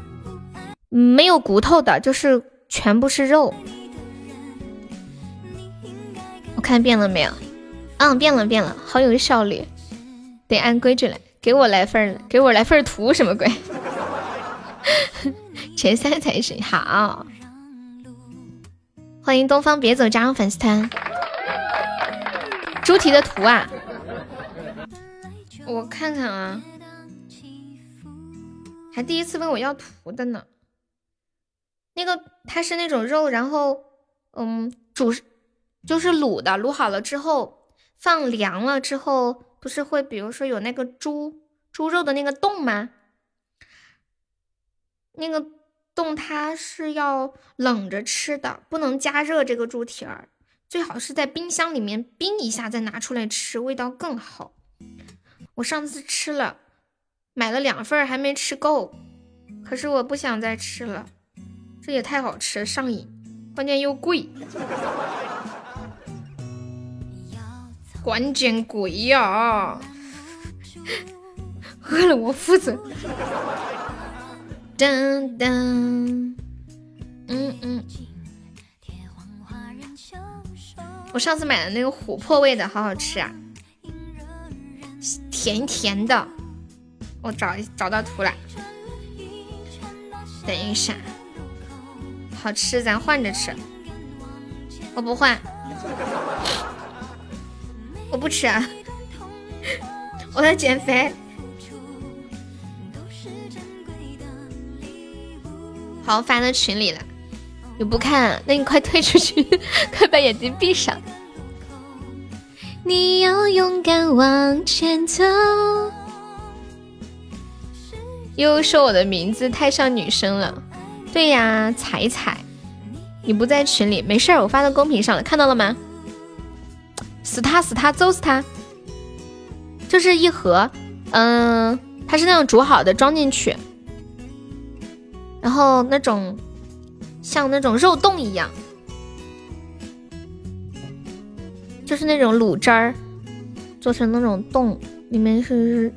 没有骨头的，就是全部是肉。我看变了没有？嗯，变了变了，好有效率。得按规矩来，给我来份，给我来份图什么鬼？前三才是好。欢迎东方别走加入粉丝团。猪蹄的图啊，我看看啊，还第一次问我要图的呢。那个它是那种肉，然后嗯煮就是卤的，卤好了之后放凉了之后，不是会比如说有那个猪猪肉的那个冻吗？那个冻它是要冷着吃的，不能加热这个猪蹄儿。最好是在冰箱里面冰一下再拿出来吃，味道更好。我上次吃了，买了两份还没吃够，可是我不想再吃了，这也太好吃上瘾，关键又贵，关键贵呀！饿了我负责。噔噔，嗯嗯。我上次买的那个琥珀味的好好吃啊，甜甜的。我找找到图了，等一下，好吃，咱换着吃。我不换，我不吃，我在减肥。好，发到群里了。你不看，那你快退出去，快把眼睛闭上。你要勇敢往前走。又说我的名字太像女生了。对呀，彩彩，你不在群里，没事儿，我发到公屏上了，看到了吗？死他死他，揍死他！就是一盒，嗯，它是那种煮好的，装进去，然后那种。像那种肉冻一样，就是那种卤汁儿，做成那种冻，里面是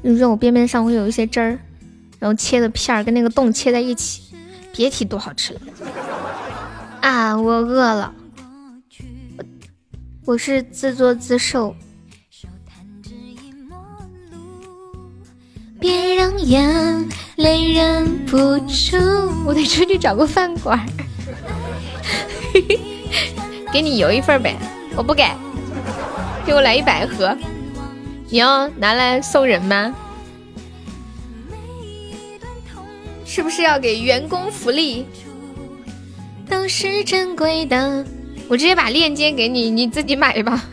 肉边边上会有一些汁儿，然后切的片儿跟那个冻切在一起，别提多好吃了。啊，我饿了，我是自作自受。别让眼泪忍不住，我得出去找个饭馆。给你邮一份呗，我不给，给我来一百盒。你要拿来送人吗？是不是要给员工福利？都是珍贵的，我直接把链接给你，你自己买吧。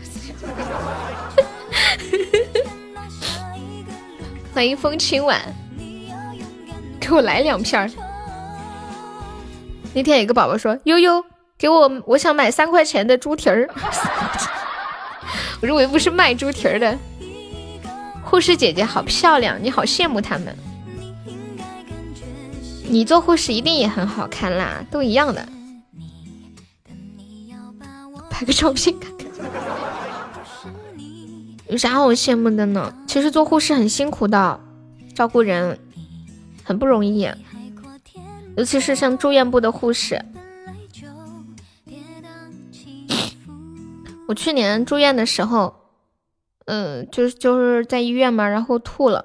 欢迎风清晚，给我来两片儿。那天有个宝宝说：“悠悠，给我，我想买三块钱的猪蹄儿。”我说：“我又不是卖猪蹄儿的。”护士姐姐好漂亮，你好羡慕他们。你做护士一定也很好看啦，都一样的。拍个照片看看。有啥好羡慕的呢？其实做护士很辛苦的，照顾人很不容易，尤其是像住院部的护士。我去年住院的时候，嗯，就是就是在医院嘛，然后吐了，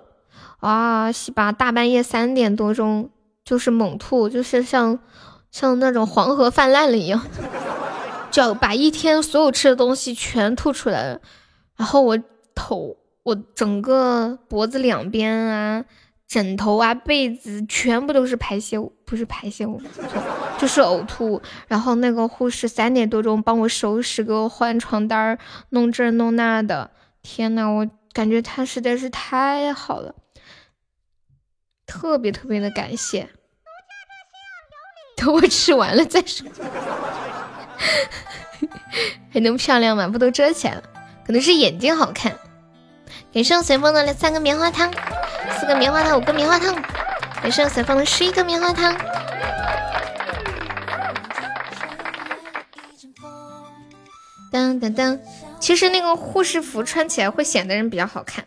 啊，西吧，大半夜三点多钟就是猛吐，就是像像那种黄河泛滥了一样，就把一天所有吃的东西全吐出来了，然后我。头，我整个脖子两边啊，枕头啊，被子全部都是排泄物，不是排泄物，就是呕吐。然后那个护士三点多钟帮我收拾，给我换床单，弄这弄那的。天呐，我感觉他实在是太好了，特别特别的感谢。等我吃完了再说。还能漂亮吗？不都遮起来了？可能是眼睛好看。感谢随风的三个棉花糖，四个棉花糖，五个棉花糖。感谢随风的十一个棉花糖。噔噔噔，其实那个护士服穿起来会显得人比较好看。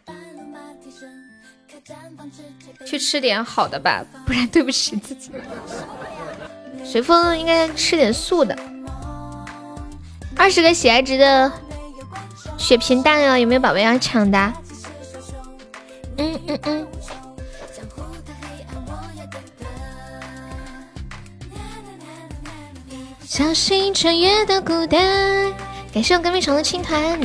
去吃点好的吧，不然对不起自己。随风应该吃点素的。二十个喜爱值的。血瓶蛋哦，有没有宝贝要抢的？嗯嗯嗯。小心穿越的孤单，感谢我隔壁城的青团。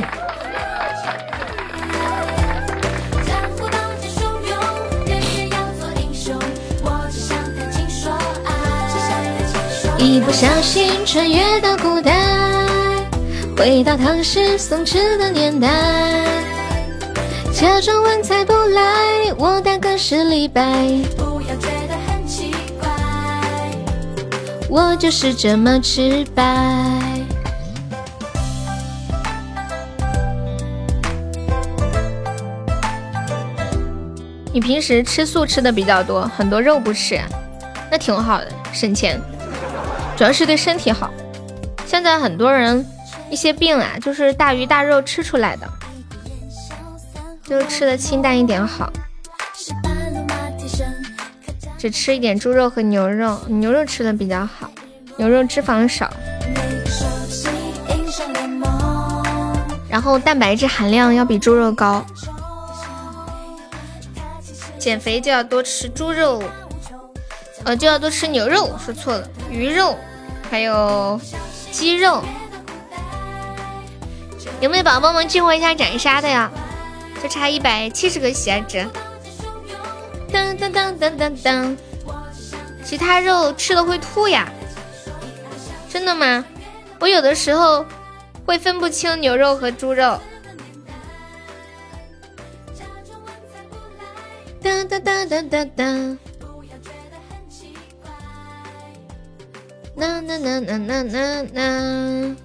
一不小心穿越到孤单。回到唐诗宋词的年代，假装文采不来，我大哥是李白。不要觉得很奇怪，我就是这么直白。你平时吃素吃的比较多，很多肉不吃，那挺好的，省钱，主要是对身体好。现在很多人。一些病啊，就是大鱼大肉吃出来的，就是吃的清淡一点好，只吃一点猪肉和牛肉，牛肉吃的比较好，牛肉脂肪少，然后蛋白质含量要比猪肉高，减肥就要多吃猪肉，呃，就要多吃牛肉，说错了，鱼肉，还有鸡肉。有没有宝宝帮忙激活一下斩杀的呀？就差一百七十个喜爱值。噔噔噔噔噔噔，其他肉吃了会吐呀？真的吗？我有的时候会分不清牛肉和猪肉。噔噔噔噔噔噔。啦啦啦啦啦啦啦。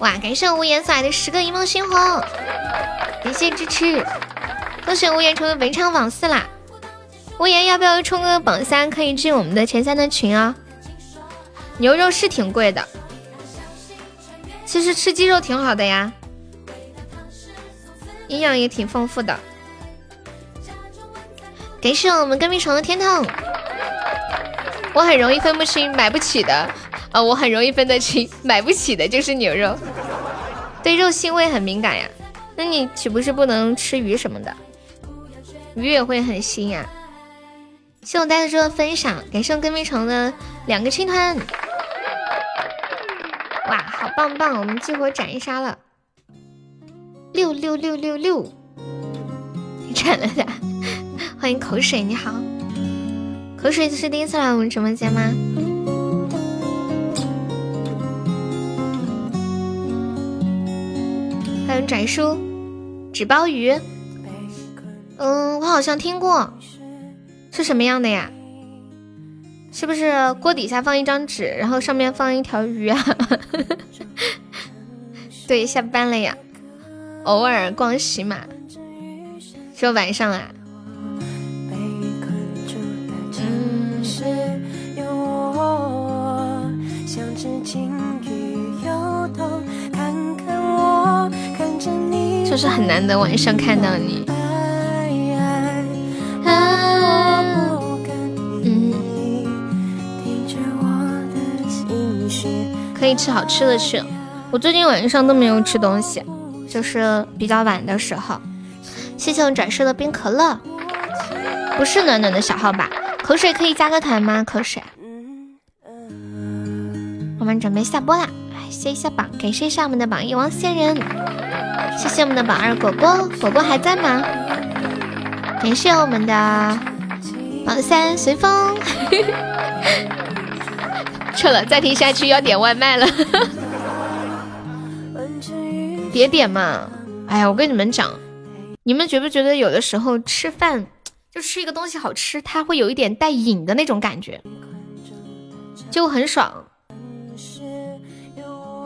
哇！感谢无言送来的十个一梦星火，感谢支持，恭喜无言成为本场榜四啦！无言要不要冲个榜三，可以进我们的前三的群啊？牛肉是挺贵的，其实吃鸡肉挺好的呀，营养也挺丰富的。感谢我们跟屁虫的天堂。我很容易分不清买不起的啊，我很容易分得清买不起的就是牛肉。对肉腥味很敏感呀，那你岂不是不能吃鱼什么的？鱼也会很腥呀。谢我呆子猪的分享，感谢我跟屁虫的两个青团。哇，好棒棒！我们激活斩一杀了，六六六六六，你斩了的。欢迎口水，你好，口水是第一次来我们直播间吗？欢迎拽叔，纸包鱼，嗯，我好像听过，是什么样的呀？是不是锅底下放一张纸，然后上面放一条鱼啊？对，下班了呀，偶尔逛喜马，说晚上啊。就是很难得晚上看到你。可以吃好吃的去。我最近晚上都没有吃东西，就是比较晚的时候。谢谢我转世的冰可乐，不是暖暖的小号吧？口水可以加个团吗？口水。我们准备下播啦，谢一下榜，感谢一下我们的榜一王仙人，谢谢我们的榜二果果，果果还在吗？感谢我们的榜三随风。撤了，再听下去要点外卖了。别点嘛！哎呀，我跟你们讲，你们觉不觉得有的时候吃饭就吃一个东西好吃，它会有一点带瘾的那种感觉，就很爽，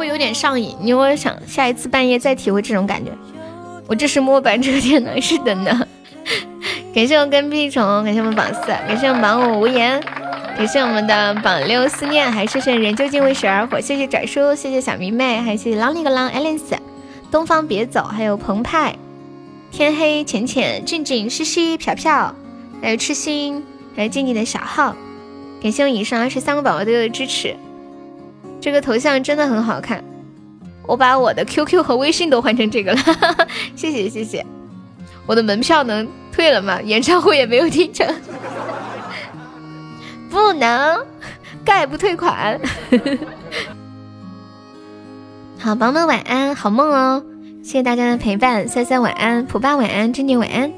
会有点上瘾。你我想下一次半夜再体会这种感觉。我这是摸版这天呢，是的呢。感谢我跟屁虫，感谢我们榜四，感谢我们榜五无言。感谢我们的榜六思念，还是人究竟为谁而活？谢谢拽叔，谢谢小迷妹，还谢谢狼里个狼 Alice，东方别走，还有澎湃，天黑浅浅，静静西西，飘飘，还有痴心，还有静静的小号。感谢我以上二十三个宝宝对我的支持，这个头像真的很好看，我把我的 QQ 和微信都换成这个了，谢谢谢谢。我的门票能退了吗？演唱会也没有听成。不能，概不退款。好，宝宝们晚安，好梦哦！谢谢大家的陪伴，三三晚安，普爸晚安，珍妮晚安，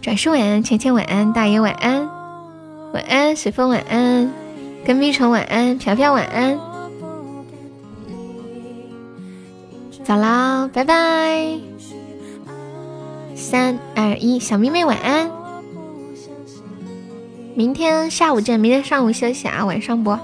转世晚安，浅浅晚安，大爷晚安，晚安，随风晚安，跟蜜虫晚安，飘飘晚安，早啦，拜拜！三二一，小迷妹晚安。明天下午见，明天上午休息啊，晚上播。